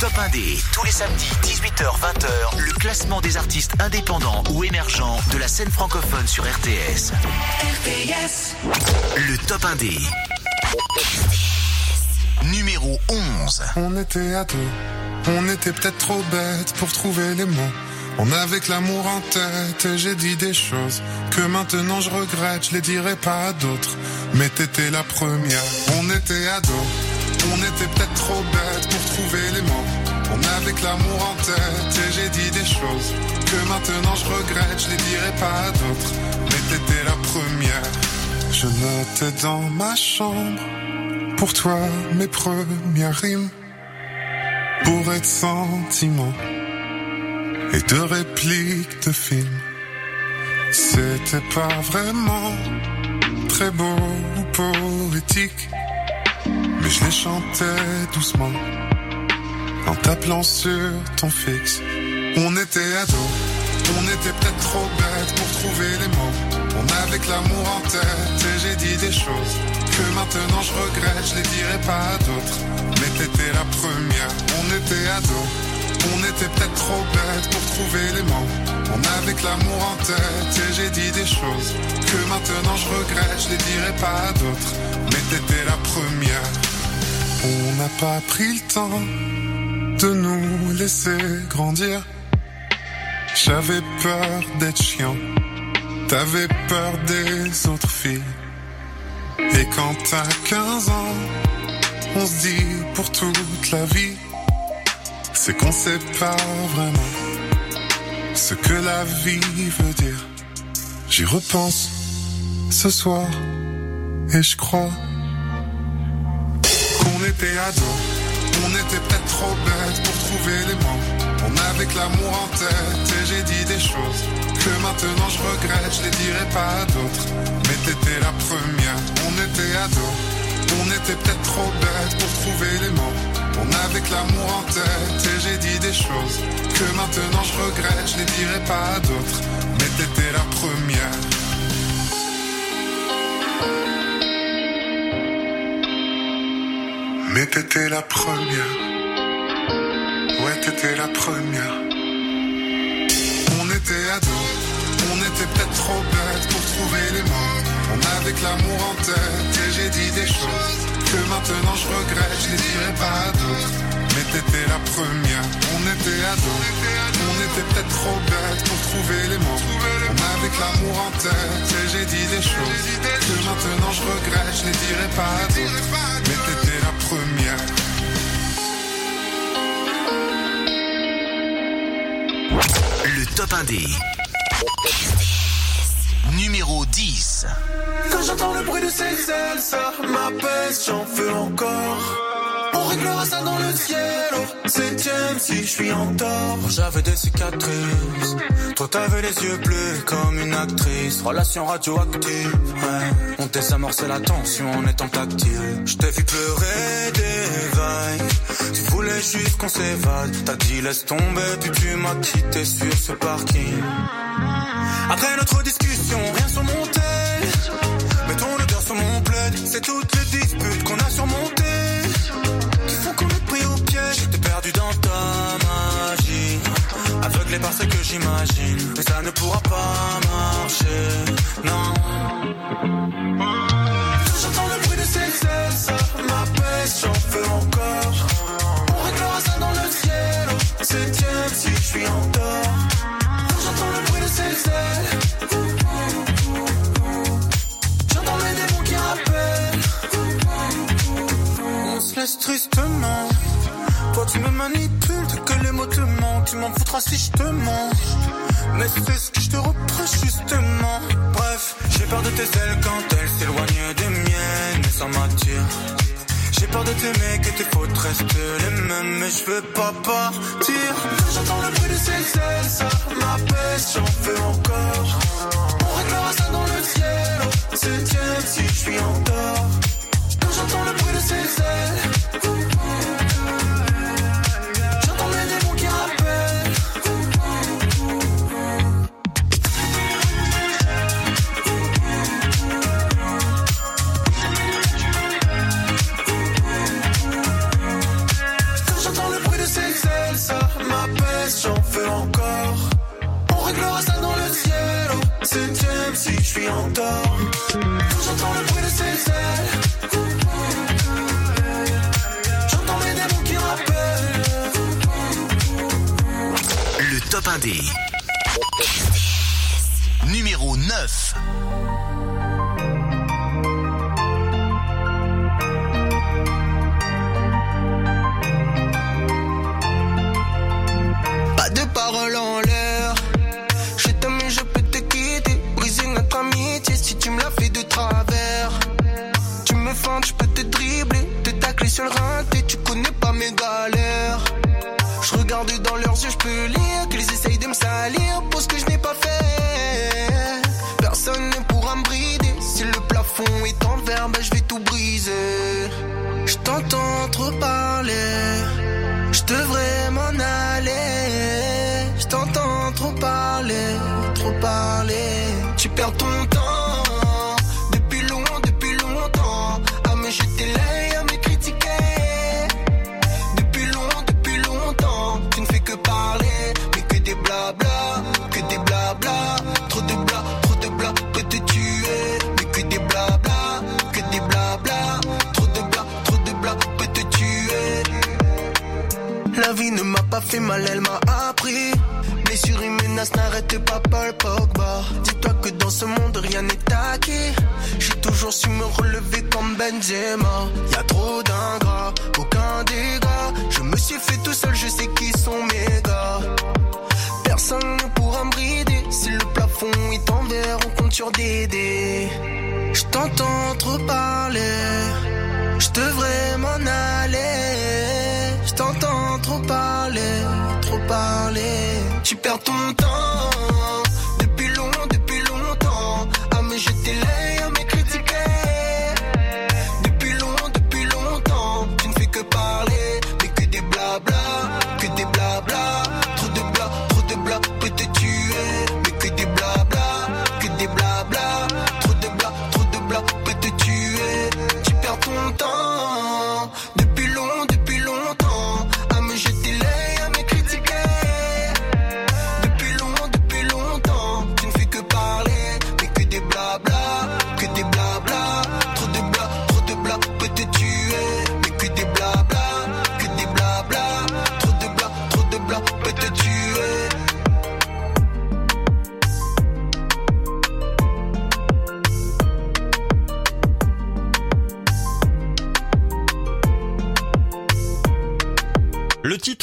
Top 1D, tous les samedis 18h-20h, le classement des artistes indépendants ou émergents de la scène francophone sur RTS. RTS. Le top 1D. Numéro 11. On était à deux, on était peut-être trop bêtes pour trouver les mots. On que l'amour en tête et j'ai dit des choses que maintenant je regrette, je les dirai pas à d'autres. Mais t'étais la première, on était ados, on était peut-être trop bêtes pour trouver les mots. On que l'amour en tête et j'ai dit des choses que maintenant je regrette, je les dirai pas à d'autres. Mais t'étais la première, je notais dans ma chambre pour toi mes premières rimes pour être sentiment et de répliques de films. C'était pas vraiment très beau ou poétique, mais je les chantais doucement en t'appelant sur ton fixe. On était ados, on était peut-être trop bêtes pour trouver les mots. On avait l'amour en tête et j'ai dit des choses que maintenant je regrette, je les dirai pas à d'autres. Mais t'étais la première, on était ados. On était peut-être trop bêtes pour trouver les mots. On avait l'amour en tête et j'ai dit des choses que maintenant je regrette, je les dirai pas à d'autres. Mais t'étais la première. On n'a pas pris le temps de nous laisser grandir. J'avais peur d'être chiant. T'avais peur des autres filles. Et quand t'as 15 ans, on se dit pour toute la vie, c'est qu'on sait pas vraiment ce que la vie veut dire. J'y repense ce soir et je crois qu'on était ados, on était peut-être trop bêtes pour trouver les mots. On avait que l'amour en tête et j'ai dit des choses que maintenant je regrette, je les dirai pas à d'autres. Mais t'étais la première, on était ados, on était peut-être trop bêtes pour trouver les mots. On avait que l'amour en tête et j'ai dit des choses que maintenant je regrette, je les dirai pas à d'autres. Mais t'étais la première. Mais t'étais la première. Ouais, t'étais la première. On était ados, on était peut-être trop bêtes pour trouver les mots. On avait que l'amour en tête et j'ai dit des choses que maintenant je regrette, je les dirai pas à d'autres. Mais t'étais la première, on était ados, on était peut-être trop bêtes pour trouver les mots. On avait l'amour en tête et j'ai dit des choses que maintenant je regrette, je les dirai pas à d'autres. Mais t'étais la première. Le top 1D. Numéro 10. Quand j'entends le bruit de ses ailes, ça m'apaise, j'en veux encore. On réglera ça dans le ciel, au septième si je suis en tort. J'avais des cicatrices. Toi t'avais les yeux bleus comme une actrice. Relation radioactive. Ouais. On désamorçait la tension en étant tactile. Je t'ai vu pleurer des vagues. Tu voulais juste qu'on s'évade. T'as dit laisse tomber, puis tu m'as quitté sur ce parking. Après notre discussion, rien surmonté. Mais ton odeur sur mon plaid, c'est toutes les disputes qu'on a surmontées. Qui font qu'on est pris au piège. J'étais perdu dans ta magie. Aveuglé par ce que j'imagine. Mais ça ne pourra pas marcher. Non. J'entends le bruit de ses ailes, ça m'apaise, j'en veux encore. On réglera ça dans le ciel, septième si je suis en tort. J'entends le bruit de ses ailes, se laisse tristement. Toi tu me manipules, dès que les mots te manquent, tu m'en foutras si je te mens. Mais c'est ce que je te reproche justement. Bref, j'ai peur de tes ailes quand elles s'éloignent des miennes, et ça m'attire. J'ai peur de t'aimer, que tes fautes restent les mêmes, mais je veux pas partir. J'entends le bruit de ses ailes, ça m'apaise, j'en veux encore. On réglera ça dans le ciel, au septième si je suis en tort. J'entends le bruit de ses ailes, j'entends démons qui rappellent. J'entends le bruit de ses ailes, ça j'en veux encore. On réglera ça dans le ciel, septième si je suis en tort. J'entends le bruit de ses ailes, top 1D. Numéro 9. Pas de parole en l'air. Je t'aime je peux te quitter. Briser notre amitié si tu me l'as fait de travers. Tu me feintes, je peux te dribbler. Te tacler sur le rinté, tu connais pas mes galères. Je regarde dans leurs yeux, je peux lire qu'ils essayent de me salir pour ce que je n'ai pas fait. Personne ne pourra me brider. Si le plafond est en verre, ben je vais tout briser. Je t'entends trop parler. Je devrais m'en aller. Je t'entends trop parler, trop parler. Tu perds ton pas fait mal, elle m'a appris. Blessure humaine menaces n'arrêtent pas Paul Pogba. Dis-toi que dans ce monde rien n'est acquis. J'ai toujours su me relever comme Benzema. Y a trop d'ingrats, aucun dégât. Je me suis fait tout seul, je sais qui sont mes gars. Personne ne pourra me brider. Si le plafond est en verre, on compte sur des dés. Je t'entends trop parler. Je devrais m'en aller. Je trop parler, trop parler. Tu perds ton temps.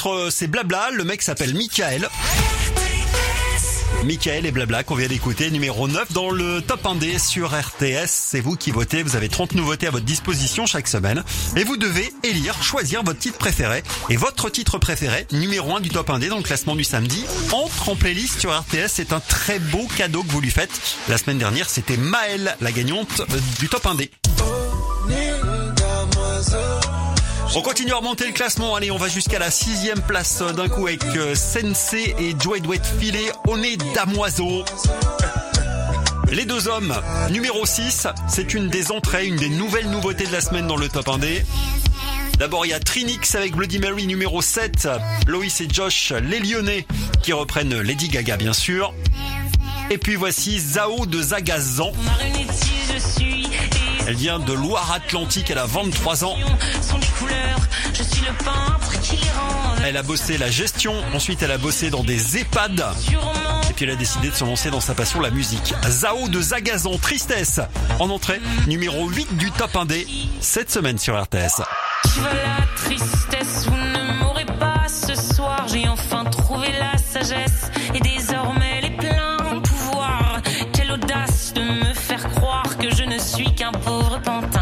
Euh, c'est Blabla, le mec s'appelle Michael. Michael et Blabla qu'on vient d'écouter, numéro 9 dans le top 1D sur RTS. C'est vous qui votez, vous avez 30 nouveautés à votre disposition chaque semaine. Et vous devez élire, choisir votre titre préféré. Et votre titre préféré, numéro 1 du top 1D dans le classement du samedi, entre en playlist sur RTS. C'est un très beau cadeau que vous lui faites. La semaine dernière, c'était Maëlle, la gagnante euh, du top 1D. On continue à remonter le classement. Allez, on va jusqu'à la sixième place euh, d'un coup avec euh, Sensei et Joey Douet Filet au nez damoiseau. Les deux hommes, numéro 6, c'est une des entrées, une des nouvelles nouveautés de la semaine dans le top 1D. D'abord, il y a Trinix avec Bloody Mary numéro 7, Loïs et Josh, les Lyonnais, qui reprennent Lady Gaga bien sûr. Et puis voici Zao de Zagazan. Elle vient de Loire-Atlantique, elle a 23 ans. Elle a bossé la gestion, ensuite elle a bossé dans des EHPAD. Et puis elle a décidé de se lancer dans sa passion, la musique. Zao de Zagazan, Tristesse. En entrée, numéro 8 du top 1D, cette semaine sur RTS. Tu vois la tristesse, vous ne m'aurez pas ce soir. J'ai enfin trouvé la sagesse et désormais les pleins pouvoirs. Quelle audace de me faire croire que je ne suis qu'un pauvre pantin,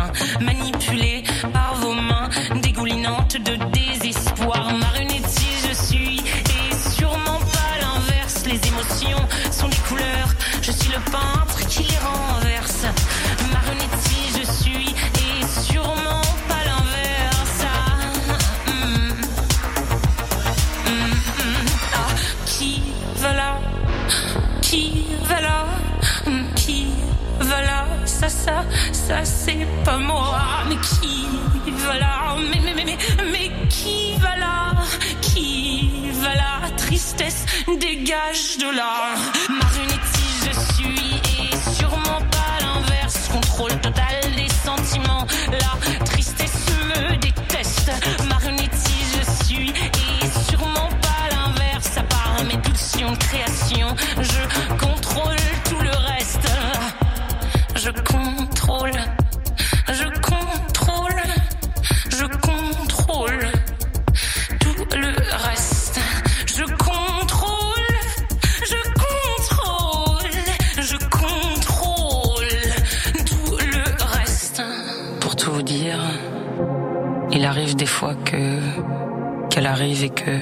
le peintre qui les renverse. Marionnettier je suis et sûrement pas l'inverse. Ah, hum. Hum, hum. Ah, qui va là? Qui va là? Qui va là? Ça, ça, ça c'est pas moi. Mais qui va là? Mais, mais, mais, mais, mais qui va là? Qui va là? Tristesse, dégage de là. Et que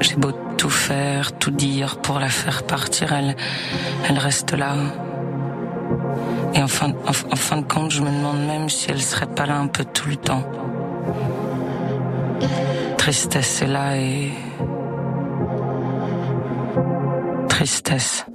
j'ai beau tout faire, tout dire pour la faire partir, elle, elle reste là. Et en fin, en, en fin de compte, je me demande même si elle serait pas là un peu tout le temps. Tristesse est là et tristesse.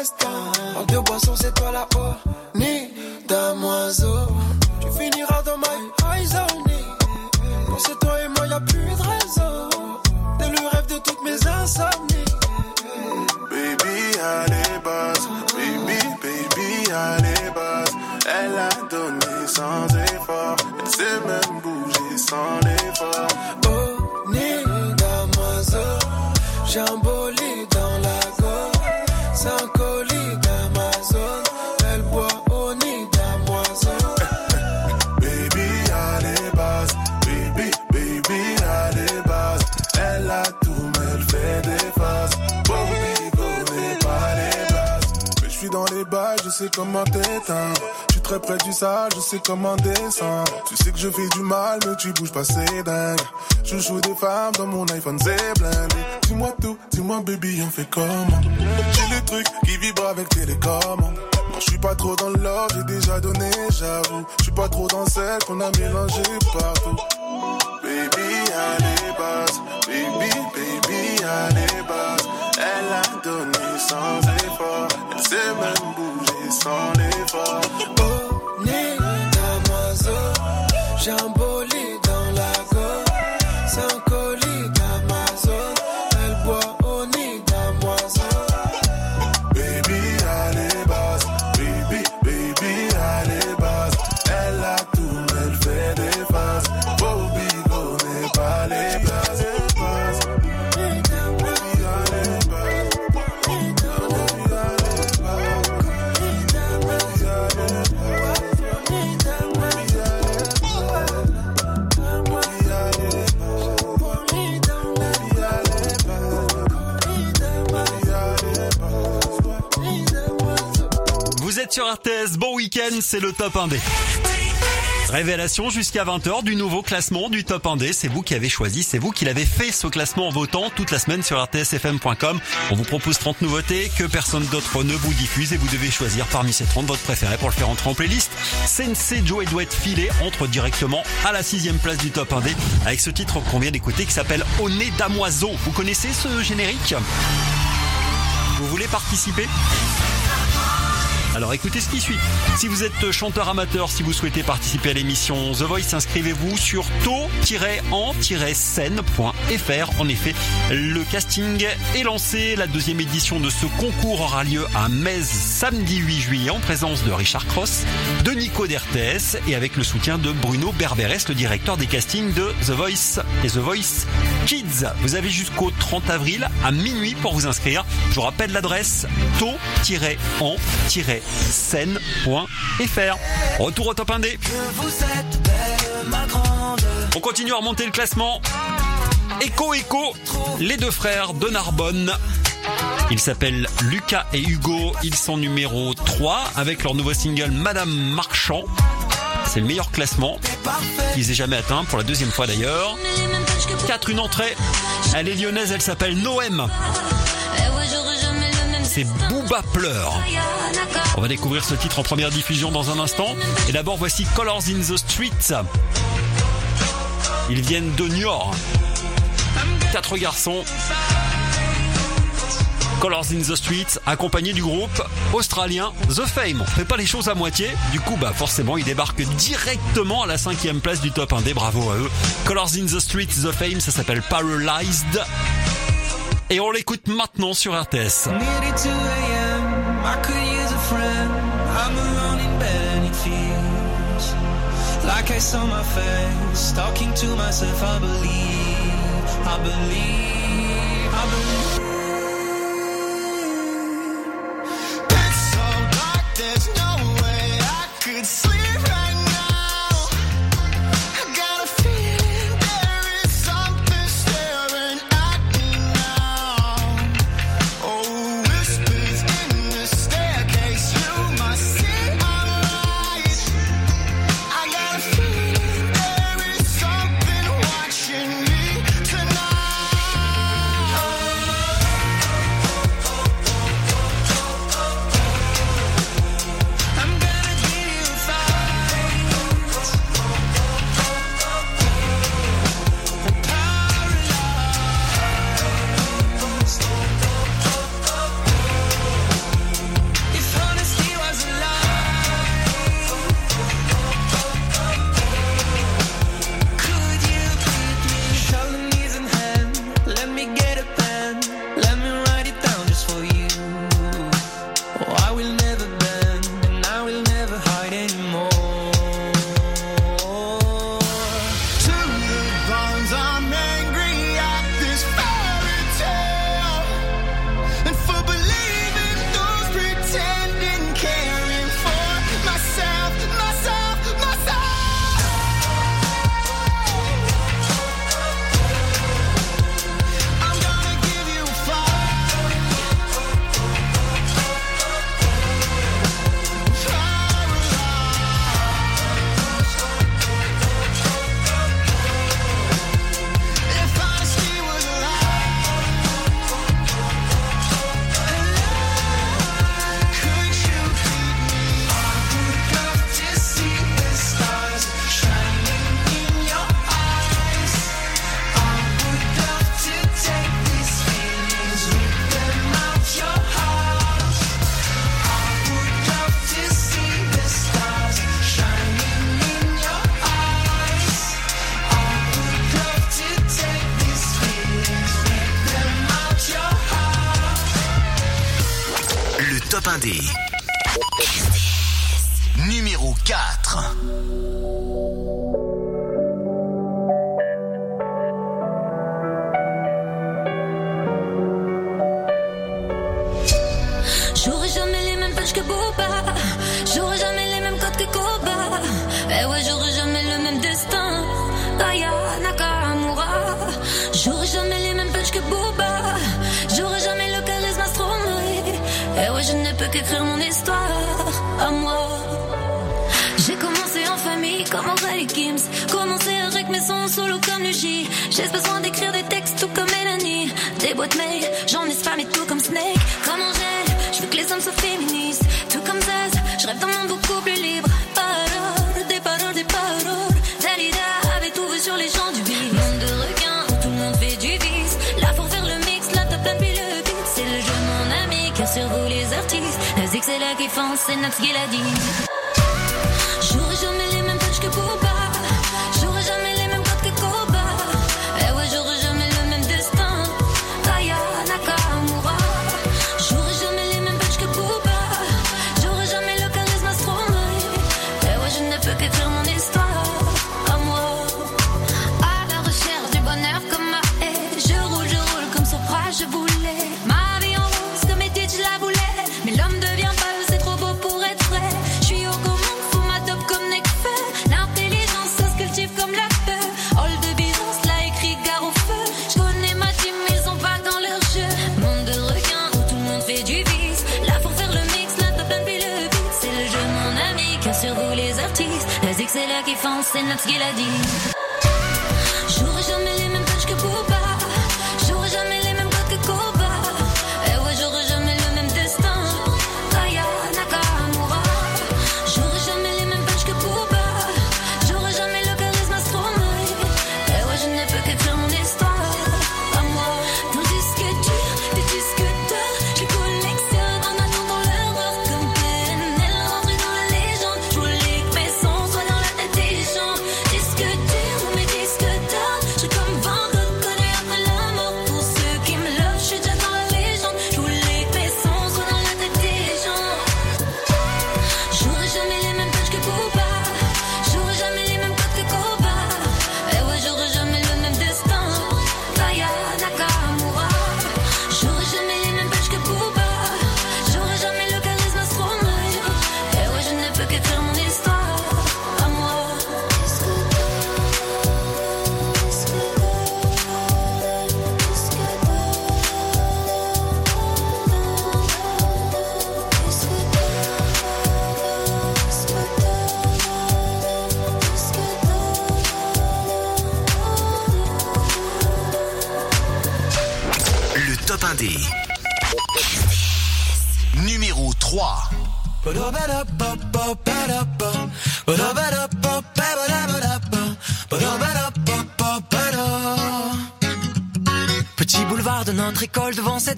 fiesta. En deux boissons, c'est toi la haut ni damoiseau. Tu finiras dans ma high zone. Pour c'est toi et moi, y a plus de raison. T'es le rêve de toutes mes insomnies. Baby, allez, boss. Baby, baby, allez, boss. Elle a donné sans effort. Elle sait même bouger sans effort. Oh, ni damoiseau. J'ai un je sais comment t'éteindre. Je suis très près du sale, je sais comment descendre. Tu sais que je fais du mal, mais tu bouges pas, c'est dingue. Je joue des femmes dans mon iPhone, c'est blindé. Dis-moi tout, dis-moi baby, on fait comment? J'ai le truc qui vibre avec télécommande. Je suis pas trop dans le love, j'ai déjà donné, j'avoue. Je suis pas trop dans celle qu'on a mélangé partout. Baby, allez, basse. Baby, baby, allez, basse. Elle a donné sans effort. Elle s'est même bouger sans effort. Oh, Nina, mademoiselle, j'ai un beau sur RTS, bon week-end, c'est le top 1D. Révélation jusqu'à 20h du nouveau classement du top 1D. C'est vous qui avez choisi, c'est vous qui l'avez fait ce classement en votant toute la semaine sur rtsfm.com. On vous propose 30 nouveautés que personne d'autre ne vous diffuse et vous devez choisir parmi ces 30 votre préféré pour le faire entrer en playlist. Sensei Joe doit être filé entre directement à la sixième place du top 1D avec ce titre qu'on vient d'écouter qui s'appelle Au nez damoiseau. Vous connaissez ce générique? Vous voulez participer? Alors écoutez ce qui suit. Si vous êtes chanteur amateur, si vous souhaitez participer à l'émission The Voice, inscrivez-vous sur to-en-scène.fr. En effet, le casting est lancé. La deuxième édition de ce concours aura lieu à Metz samedi 8 juillet en présence de Richard Cross, de Nico d'RTS et avec le soutien de Bruno Berberes, le directeur des castings de The Voice et The Voice Kids. Vous avez jusqu'au 30 avril à minuit pour vous inscrire. Je vous rappelle l'adresse to-en- scène.fr. Retour au top 1D. On continue à remonter le classement. Echo Echo, les deux frères de Narbonne. Ils s'appellent Lucas et Hugo. Ils sont numéro 3 avec leur nouveau single Madame Marchand. C'est le meilleur classement qu'ils aient jamais atteint pour la deuxième fois d'ailleurs. 4 une entrée. Elle est lyonnaise, elle s'appelle Noëm. C'est Booba pleure. On va découvrir ce titre en première diffusion dans un instant. Et d'abord, voici Colors in the Streets. Ils viennent de Niort. Quatre garçons. Colors in the Streets, accompagnés du groupe australien The Fame. On fait pas les choses à moitié. Du coup, bah, forcément, ils débarquent directement à la cinquième place du top 1D. Bravo à eux. Colors in the Streets, The Fame, ça s'appelle Paralyzed. Et on l'écoute maintenant sur RTS. Nearly 2 a.m. I could use a friend. I'm alone in bed and it feels like I saw my face. Talking to myself, I believe, I believe, I believe.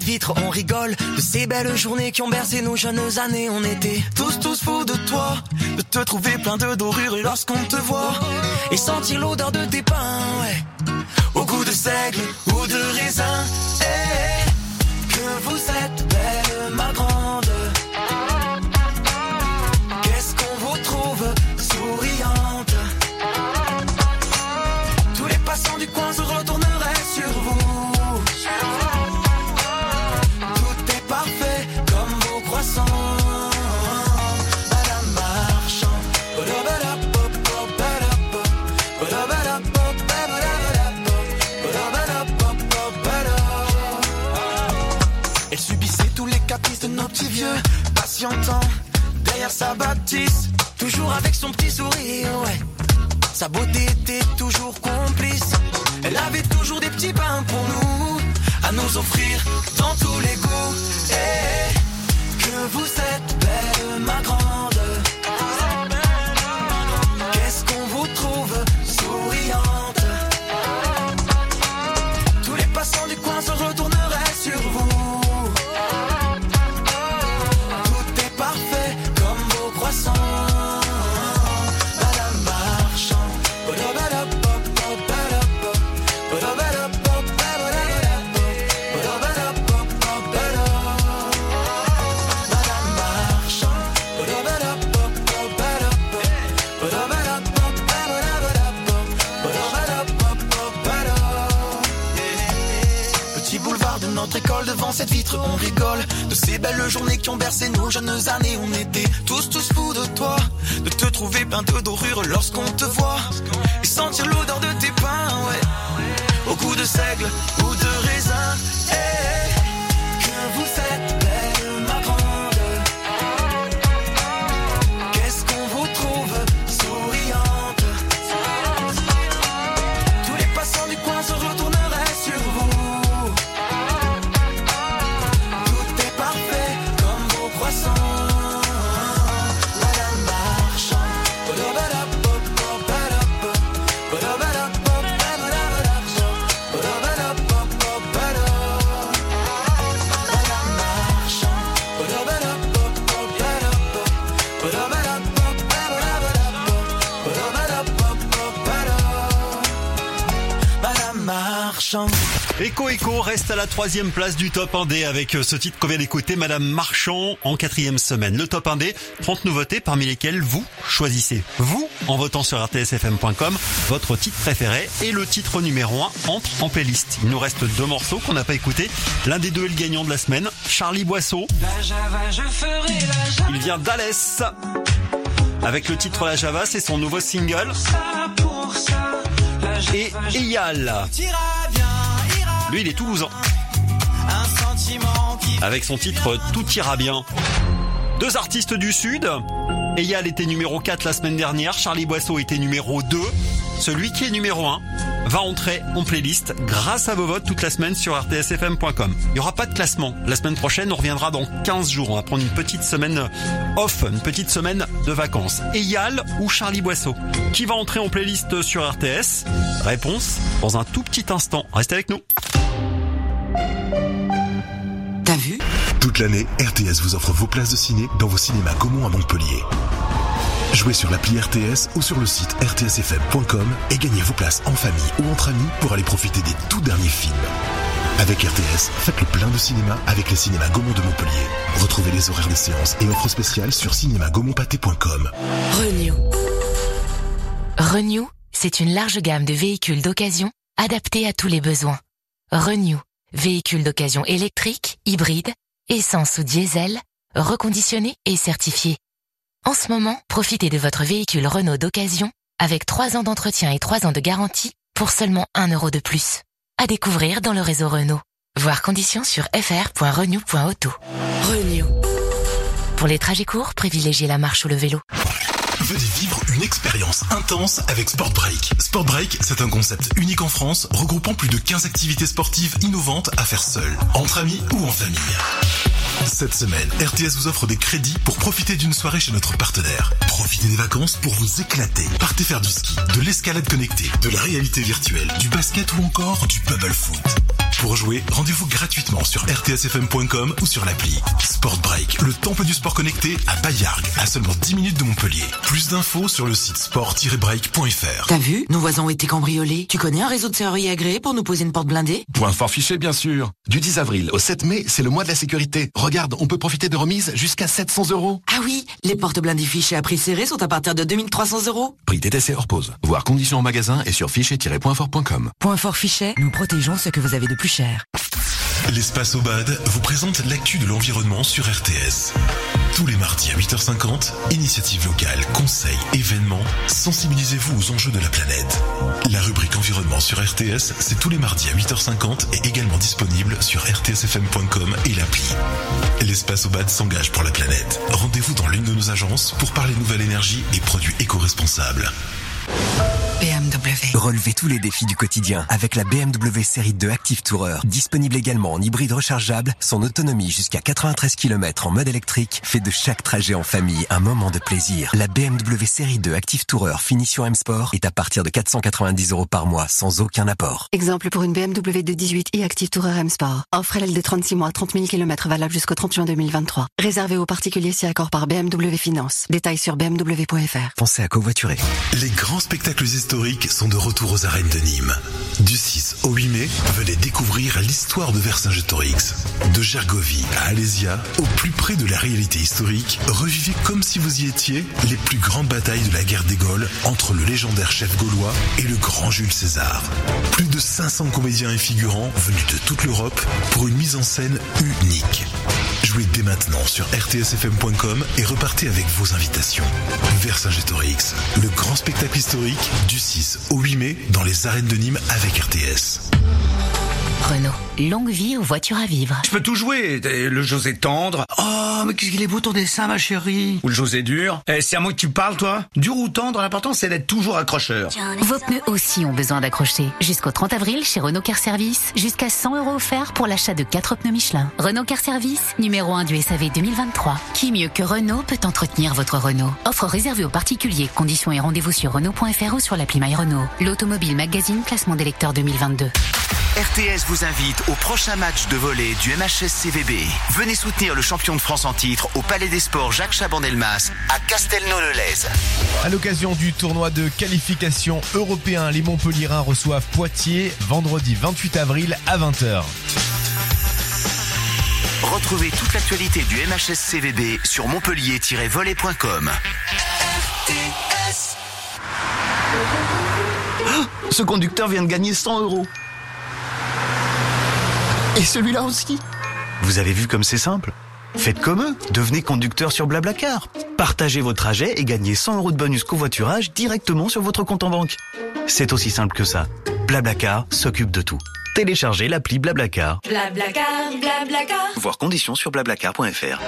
de on rigole de ces belles journées qui ont bercé nos jeunes années. On était tous, tous fous de toi, de te trouver plein de dorures lorsqu'on te voit et sentir l'odeur de tes pains, ouais. Au goût de seigle ou de raisin, sa bâtisse, toujours avec son petit sourire, ouais. Sa beauté était toujours complice. Elle avait toujours des petits pains pour nous, à nous offrir dans tous les goûts. Et que vous êtes belle, ma grande. on rigole. De ces belles journées qui ont bercé nos jeunes années. On était tous, tous fous de toi, de te trouver plein de dorures lorsqu'on te voit. Et sentir l'odeur de tes pains, ouais, au goût de seigle Echo Echo reste à la troisième place du top 1D avec euh, ce titre qu'on vient d'écouter, Madame Marchand, en quatrième semaine. Le top 1D, 30 nouveautés parmi lesquelles vous choisissez. Vous, en votant sur rtsfm.com, votre titre préféré et le titre numéro 1 entre en playlist. Il nous reste deux morceaux qu'on n'a pas écoutés. L'un des deux est le gagnant de la semaine, Charlie Boisseau. La Java, je ferai la Java. Il vient d'Alès. Avec le titre La Java, c'est son nouveau single. Pour ça, la Java, Et Eyal. Lui, il est toulousain. Avec son titre Tout ira bien. Deux artistes du Sud. Eyal était numéro 4 la semaine dernière, Charlie Boisseau était numéro 2. Celui qui est numéro 1 va entrer en playlist grâce à vos votes toute la semaine sur rtsfm.com. Il n'y aura pas de classement. La semaine prochaine, on reviendra dans 15 jours. On va prendre une petite semaine off, une petite semaine de vacances. Eyal ou Charlie Boisseau? Qui va entrer en playlist sur RTS Réponse dans un tout petit instant. Restez avec nous. Toute l'année, RTS vous offre vos places de ciné dans vos cinémas Gaumont à Montpellier. Jouez sur l'appli RTS ou sur le site rtsfm.com et gagnez vos places en famille ou entre amis pour aller profiter des tout derniers films. Avec RTS, faites le plein de cinéma avec les cinémas Gaumont de Montpellier. Retrouvez les horaires des séances et offres spéciales sur cinémagaumontpâté.com. Renew. Renew, c'est une large gamme de véhicules d'occasion adaptés à tous les besoins. Renew, véhicules d'occasion électriques, hybrides, essence ou diesel, reconditionnés et certifiés. En ce moment, profitez de votre véhicule Renault d'occasion avec 3 ans d'entretien et 3 ans de garantie pour seulement 1 euro de plus. À découvrir dans le réseau Renault. Voir conditions sur fr.renew.auto. Renew. Pour les trajets courts, privilégiez la marche ou le vélo. Venez vivre une expérience intense avec Sport Break. Sport Break, c'est un concept unique en France, regroupant plus de 15 activités sportives innovantes à faire seul, entre amis ou en famille. Cette semaine, RTS vous offre des crédits pour profiter d'une soirée chez notre partenaire. Profitez des vacances pour vous éclater. Partez faire du ski, de l'escalade connectée, de la réalité virtuelle, du basket ou encore du bubble foot. Pour jouer, rendez-vous gratuitement sur rtsfm.com ou sur l'appli. Sport Break, le temple du sport connecté à Bayargues, à seulement 10 minutes de Montpellier. Plus d'infos sur le site sport-break.fr. T'as vu? Nos voisins ont été cambriolés. Tu connais un réseau de serruriers agréé pour nous poser une porte blindée? Point fort fiché, bien sûr. Du 10 avril au 7 mai, c'est le mois de la sécurité. Regarde, on peut profiter de remises jusqu'à 700 euros. Ah oui, les portes blindées fichées à prix serré sont à partir de 2300 euros. Prix TTC hors pause. Voir conditions en magasin et sur fichier-pointfort.com. Point fort fichet, nous protégeons ce que vous avez de plus cher. L'espace Obad vous présente l'actu de l'environnement sur RTS. Tous les mardis à 8h50, initiative locale, conseils, événements, sensibilisez-vous aux enjeux de la planète. La rubrique environnement sur RTS, c'est tous les mardis à 8h50 et également disponible sur rtsfm.com et l'appli. L'espace Obad s'engage pour la planète. Rendez-vous dans l'une de nos agences pour parler nouvelle énergie et produits éco-responsables. BMW. Relevez tous les défis du quotidien avec la BMW série 2 Active Tourer. Disponible également en hybride rechargeable, son autonomie jusqu'à 93 km en mode électrique fait de chaque trajet en famille un moment de plaisir. La BMW série 2 Active Tourer finition M Sport est à partir de 490 euros par mois sans aucun apport. Exemple pour une BMW de 18 i Active Tourer M Sport. Offre LLD 36 mois, 30 000 km valable jusqu'au 30 juin 2023. Réservé aux particuliers si accord par BMW Finance. Détails sur bmw.fr. Pensez à covoiturer. Les grands spectacles historiques sont de retour aux arènes de Nîmes. Du 6 au 8 mai, venez découvrir l'histoire de Vercingétorix. De Gergovie à Alésia, au plus près de la réalité historique, revivez comme si vous y étiez les plus grandes batailles de la guerre des Gaules entre le légendaire chef gaulois et le grand Jules César. Plus de 500 comédiens et figurants venus de toute l'Europe pour une mise en scène unique. Jouez dès maintenant sur rtsfm.com et repartez avec vos invitations. Vercingétorix, le grand spectacle historique du 6 au 8 mai dans les arènes de Nîmes avec RTS. Renault. Longue vie aux voitures à vivre. Je peux tout jouer. Le José tendre. Oh, mais qu'est-ce qu'il est beau ton dessin, ma chérie. Ou le José dur. Eh, c'est à moi que tu parles, toi Dur ou tendre, l'important c'est d'être toujours accrocheur. Vos pneus aussi ont besoin d'accrocher. Jusqu'au 30 avril, chez Renault Car Service, jusqu'à 100 euros offerts pour l'achat de 4 pneus Michelin. Renault Car Service, numéro 1 du SAV 2023. Qui mieux que Renault peut entretenir votre Renault? Offre réservée aux particuliers. Conditions et rendez-vous sur Renault.fr ou sur l'appli My Renault. L'Automobile Magazine, classement des lecteurs 2022. RTS vous invite au prochain match de volley du MHS CVB. Venez soutenir le champion de France en titre au Palais des Sports Jacques Chaban-Delmas à Castelnau-le-Lez. À l'occasion du tournoi de qualification européen, les Montpellierins reçoivent Poitiers vendredi 28 avril à 20h. Retrouvez toute l'actualité du MHS CVB sur montpellier-volley.com. Ah, Ce conducteur vient de gagner 100 euros. Et celui-là aussi. Vous avez vu comme c'est simple? Faites comme eux, devenez conducteur sur Blablacar. Partagez vos trajets et gagnez 100 euros de bonus covoiturage directement sur votre compte en banque. C'est aussi simple que ça. Blablacar s'occupe de tout. Téléchargez l'appli Blablacar. Blablacar, blablacar. Voir conditions sur blablacar.fr.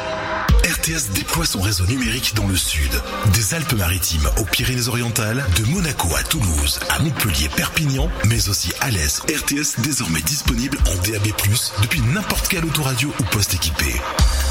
RTS déploie son réseau numérique dans le sud. Des Alpes-Maritimes aux Pyrénées-Orientales, de Monaco à Toulouse, à Montpellier, Perpignan, mais aussi à l'Est. RTS désormais disponible en DAB+, depuis n'importe quel autoradio ou poste équipé.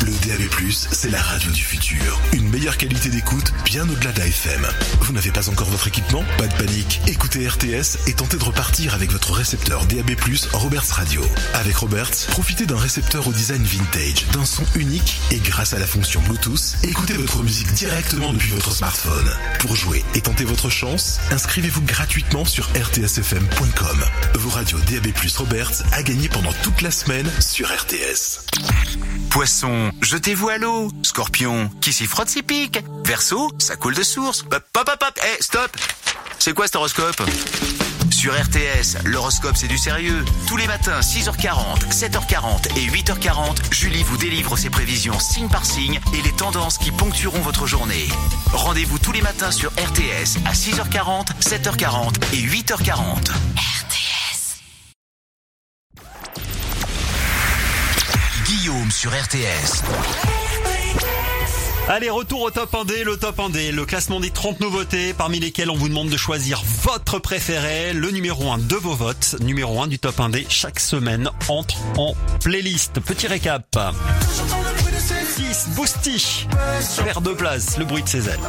Le DAB+, c'est la radio du futur. Une meilleure qualité d'écoute, bien au-delà d'AFM. Vous n'avez pas encore votre équipement? Pas de panique. Écoutez RTS et tentez de repartir avec votre récepteur DAB+, Roberts Radio. Avec Roberts, profitez d'un récepteur au design vintage, d'un son unique et grâce à la fonction Bluetooth, écoutez votre musique directement depuis votre smartphone. Pour jouer et tenter votre chance, inscrivez-vous gratuitement sur rtsfm.com. Vos radios DAB+, Roberts à gagner pendant toute la semaine sur RTS. Poisson, jetez-vous à l'eau. Scorpion, qui s'y frotte s'y pique. Verseau, ça coule de source. Hop, hop, hop. Eh, stop C'est quoi cet horoscope? Sur RTS, l'horoscope c'est du sérieux. Tous les matins, 6h40, 7h40 et 8h40, Julie vous délivre ses prévisions signe par signe et les tendances qui ponctueront votre journée. Rendez-vous tous les matins sur RTS à 6h40, 7h40 et 8h40. Guillaume sur RTS. Allez, retour au top 1D, le top 1D, le classement des 30 nouveautés, parmi lesquelles on vous demande de choisir votre préféré, le numéro 1 de vos votes, numéro 1 du top 1D, chaque semaine entre en playlist. Petit récap. 6, Boosty, paire de place, le bruit de ses ailes.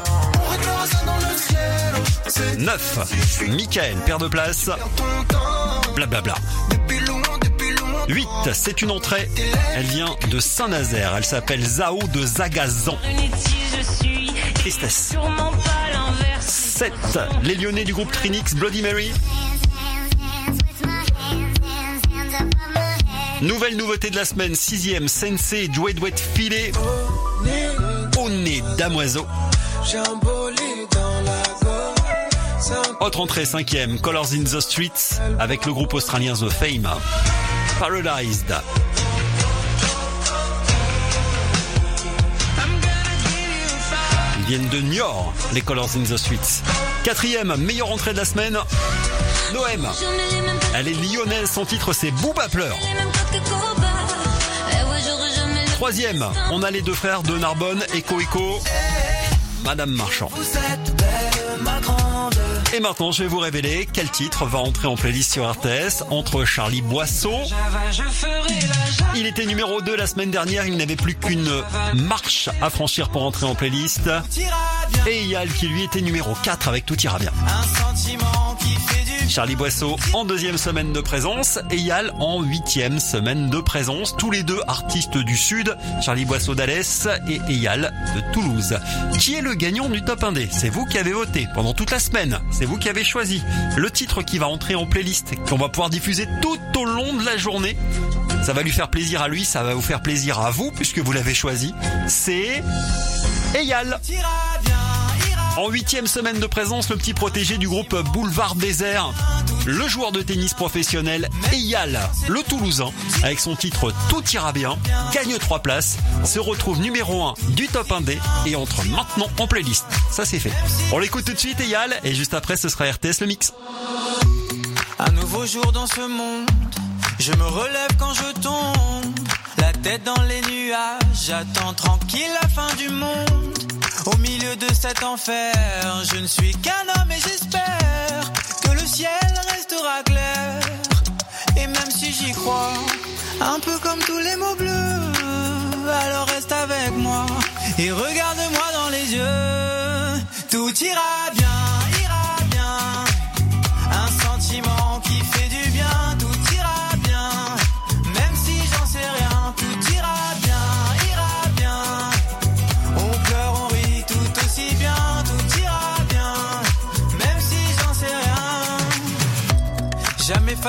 9, Michael, paire de place, blablabla. 8, c'est une entrée. Elle vient de Saint-Nazaire. Elle s'appelle Zao de Zagazan. Tristesse. 7, les Lyonnais du groupe Trinix Bloody Mary. Nouvelle nouveauté de la semaine, sixième, Sensei Jouet Douet Filet. Au nez damoiseau. Autre entrée, cinquième, Colors in the Streets, avec le groupe australien The Fame. Paralyzed. Ils viennent de Niort, les Colors in the Streets. Quatrième, meilleure entrée de la semaine, Noëm. Elle est lyonnaise, son titre c'est Booba pleure. Troisième, on a les deux frères de Narbonne, Echo Echo, Madame Marchand. Et maintenant, je vais vous révéler quel titre va entrer en playlist sur RTS entre Charlie Boisseau. Il était numéro 2 la semaine dernière, il n'avait plus qu'une marche à franchir pour entrer en playlist. Et Yal qui lui était numéro 4 avec Tout ira bien. Charlie Boisseau en deuxième semaine de présence et Yal en huitième semaine de présence. Tous les deux artistes du Sud, Charlie Boisseau d'Alès et Eyal de Toulouse. Qui est le gagnant du top 1D C'est vous qui avez voté pendant toute la semaine. C'est vous qui avez choisi le titre qui va entrer en playlist, qu'on va pouvoir diffuser tout au long de la journée. Ça va lui faire plaisir à lui, ça va vous faire plaisir à vous puisque vous l'avez choisi. C'est Eyal. En huitième semaine de présence, le petit protégé du groupe Boulevard Désert, le joueur de tennis professionnel Eyal, le Toulousain, avec son titre Tout ira bien, gagne trois places, se retrouve numéro 1 du top 1D et entre maintenant en playlist. Ça c'est fait. On l'écoute tout de suite Eyal et juste après ce sera RTS le mix. Un nouveau jour dans ce monde, je me relève quand je tombe, la tête dans les nuages, j'attends tranquille la fin du monde. Au milieu de cet enfer, je ne suis qu'un homme et j'espère que le ciel restera clair. Et même si j'y crois, un peu comme tous les mots bleus, alors reste avec moi et regarde-moi dans les yeux. Tout ira bien,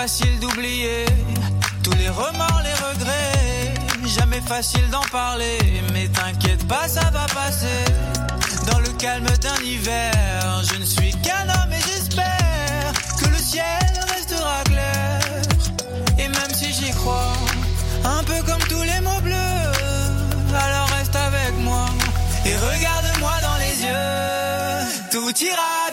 facile d'oublier tous les remords, les regrets. Jamais facile d'en parler, mais t'inquiète pas, ça va passer. Dans le calme d'un hiver, je ne suis qu'un homme et j'espère que le ciel restera clair. Et même si j'y crois, un peu comme tous les mots bleus, alors reste avec moi et regarde-moi dans les yeux. Tout ira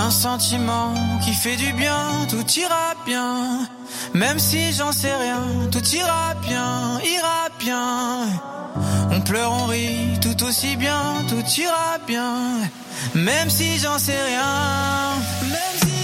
Un sentiment qui fait du bien, tout ira bien. Même si j'en sais rien, tout ira bien, ira bien. On pleure, on rit, tout aussi bien, tout ira bien. Même si j'en sais rien. Même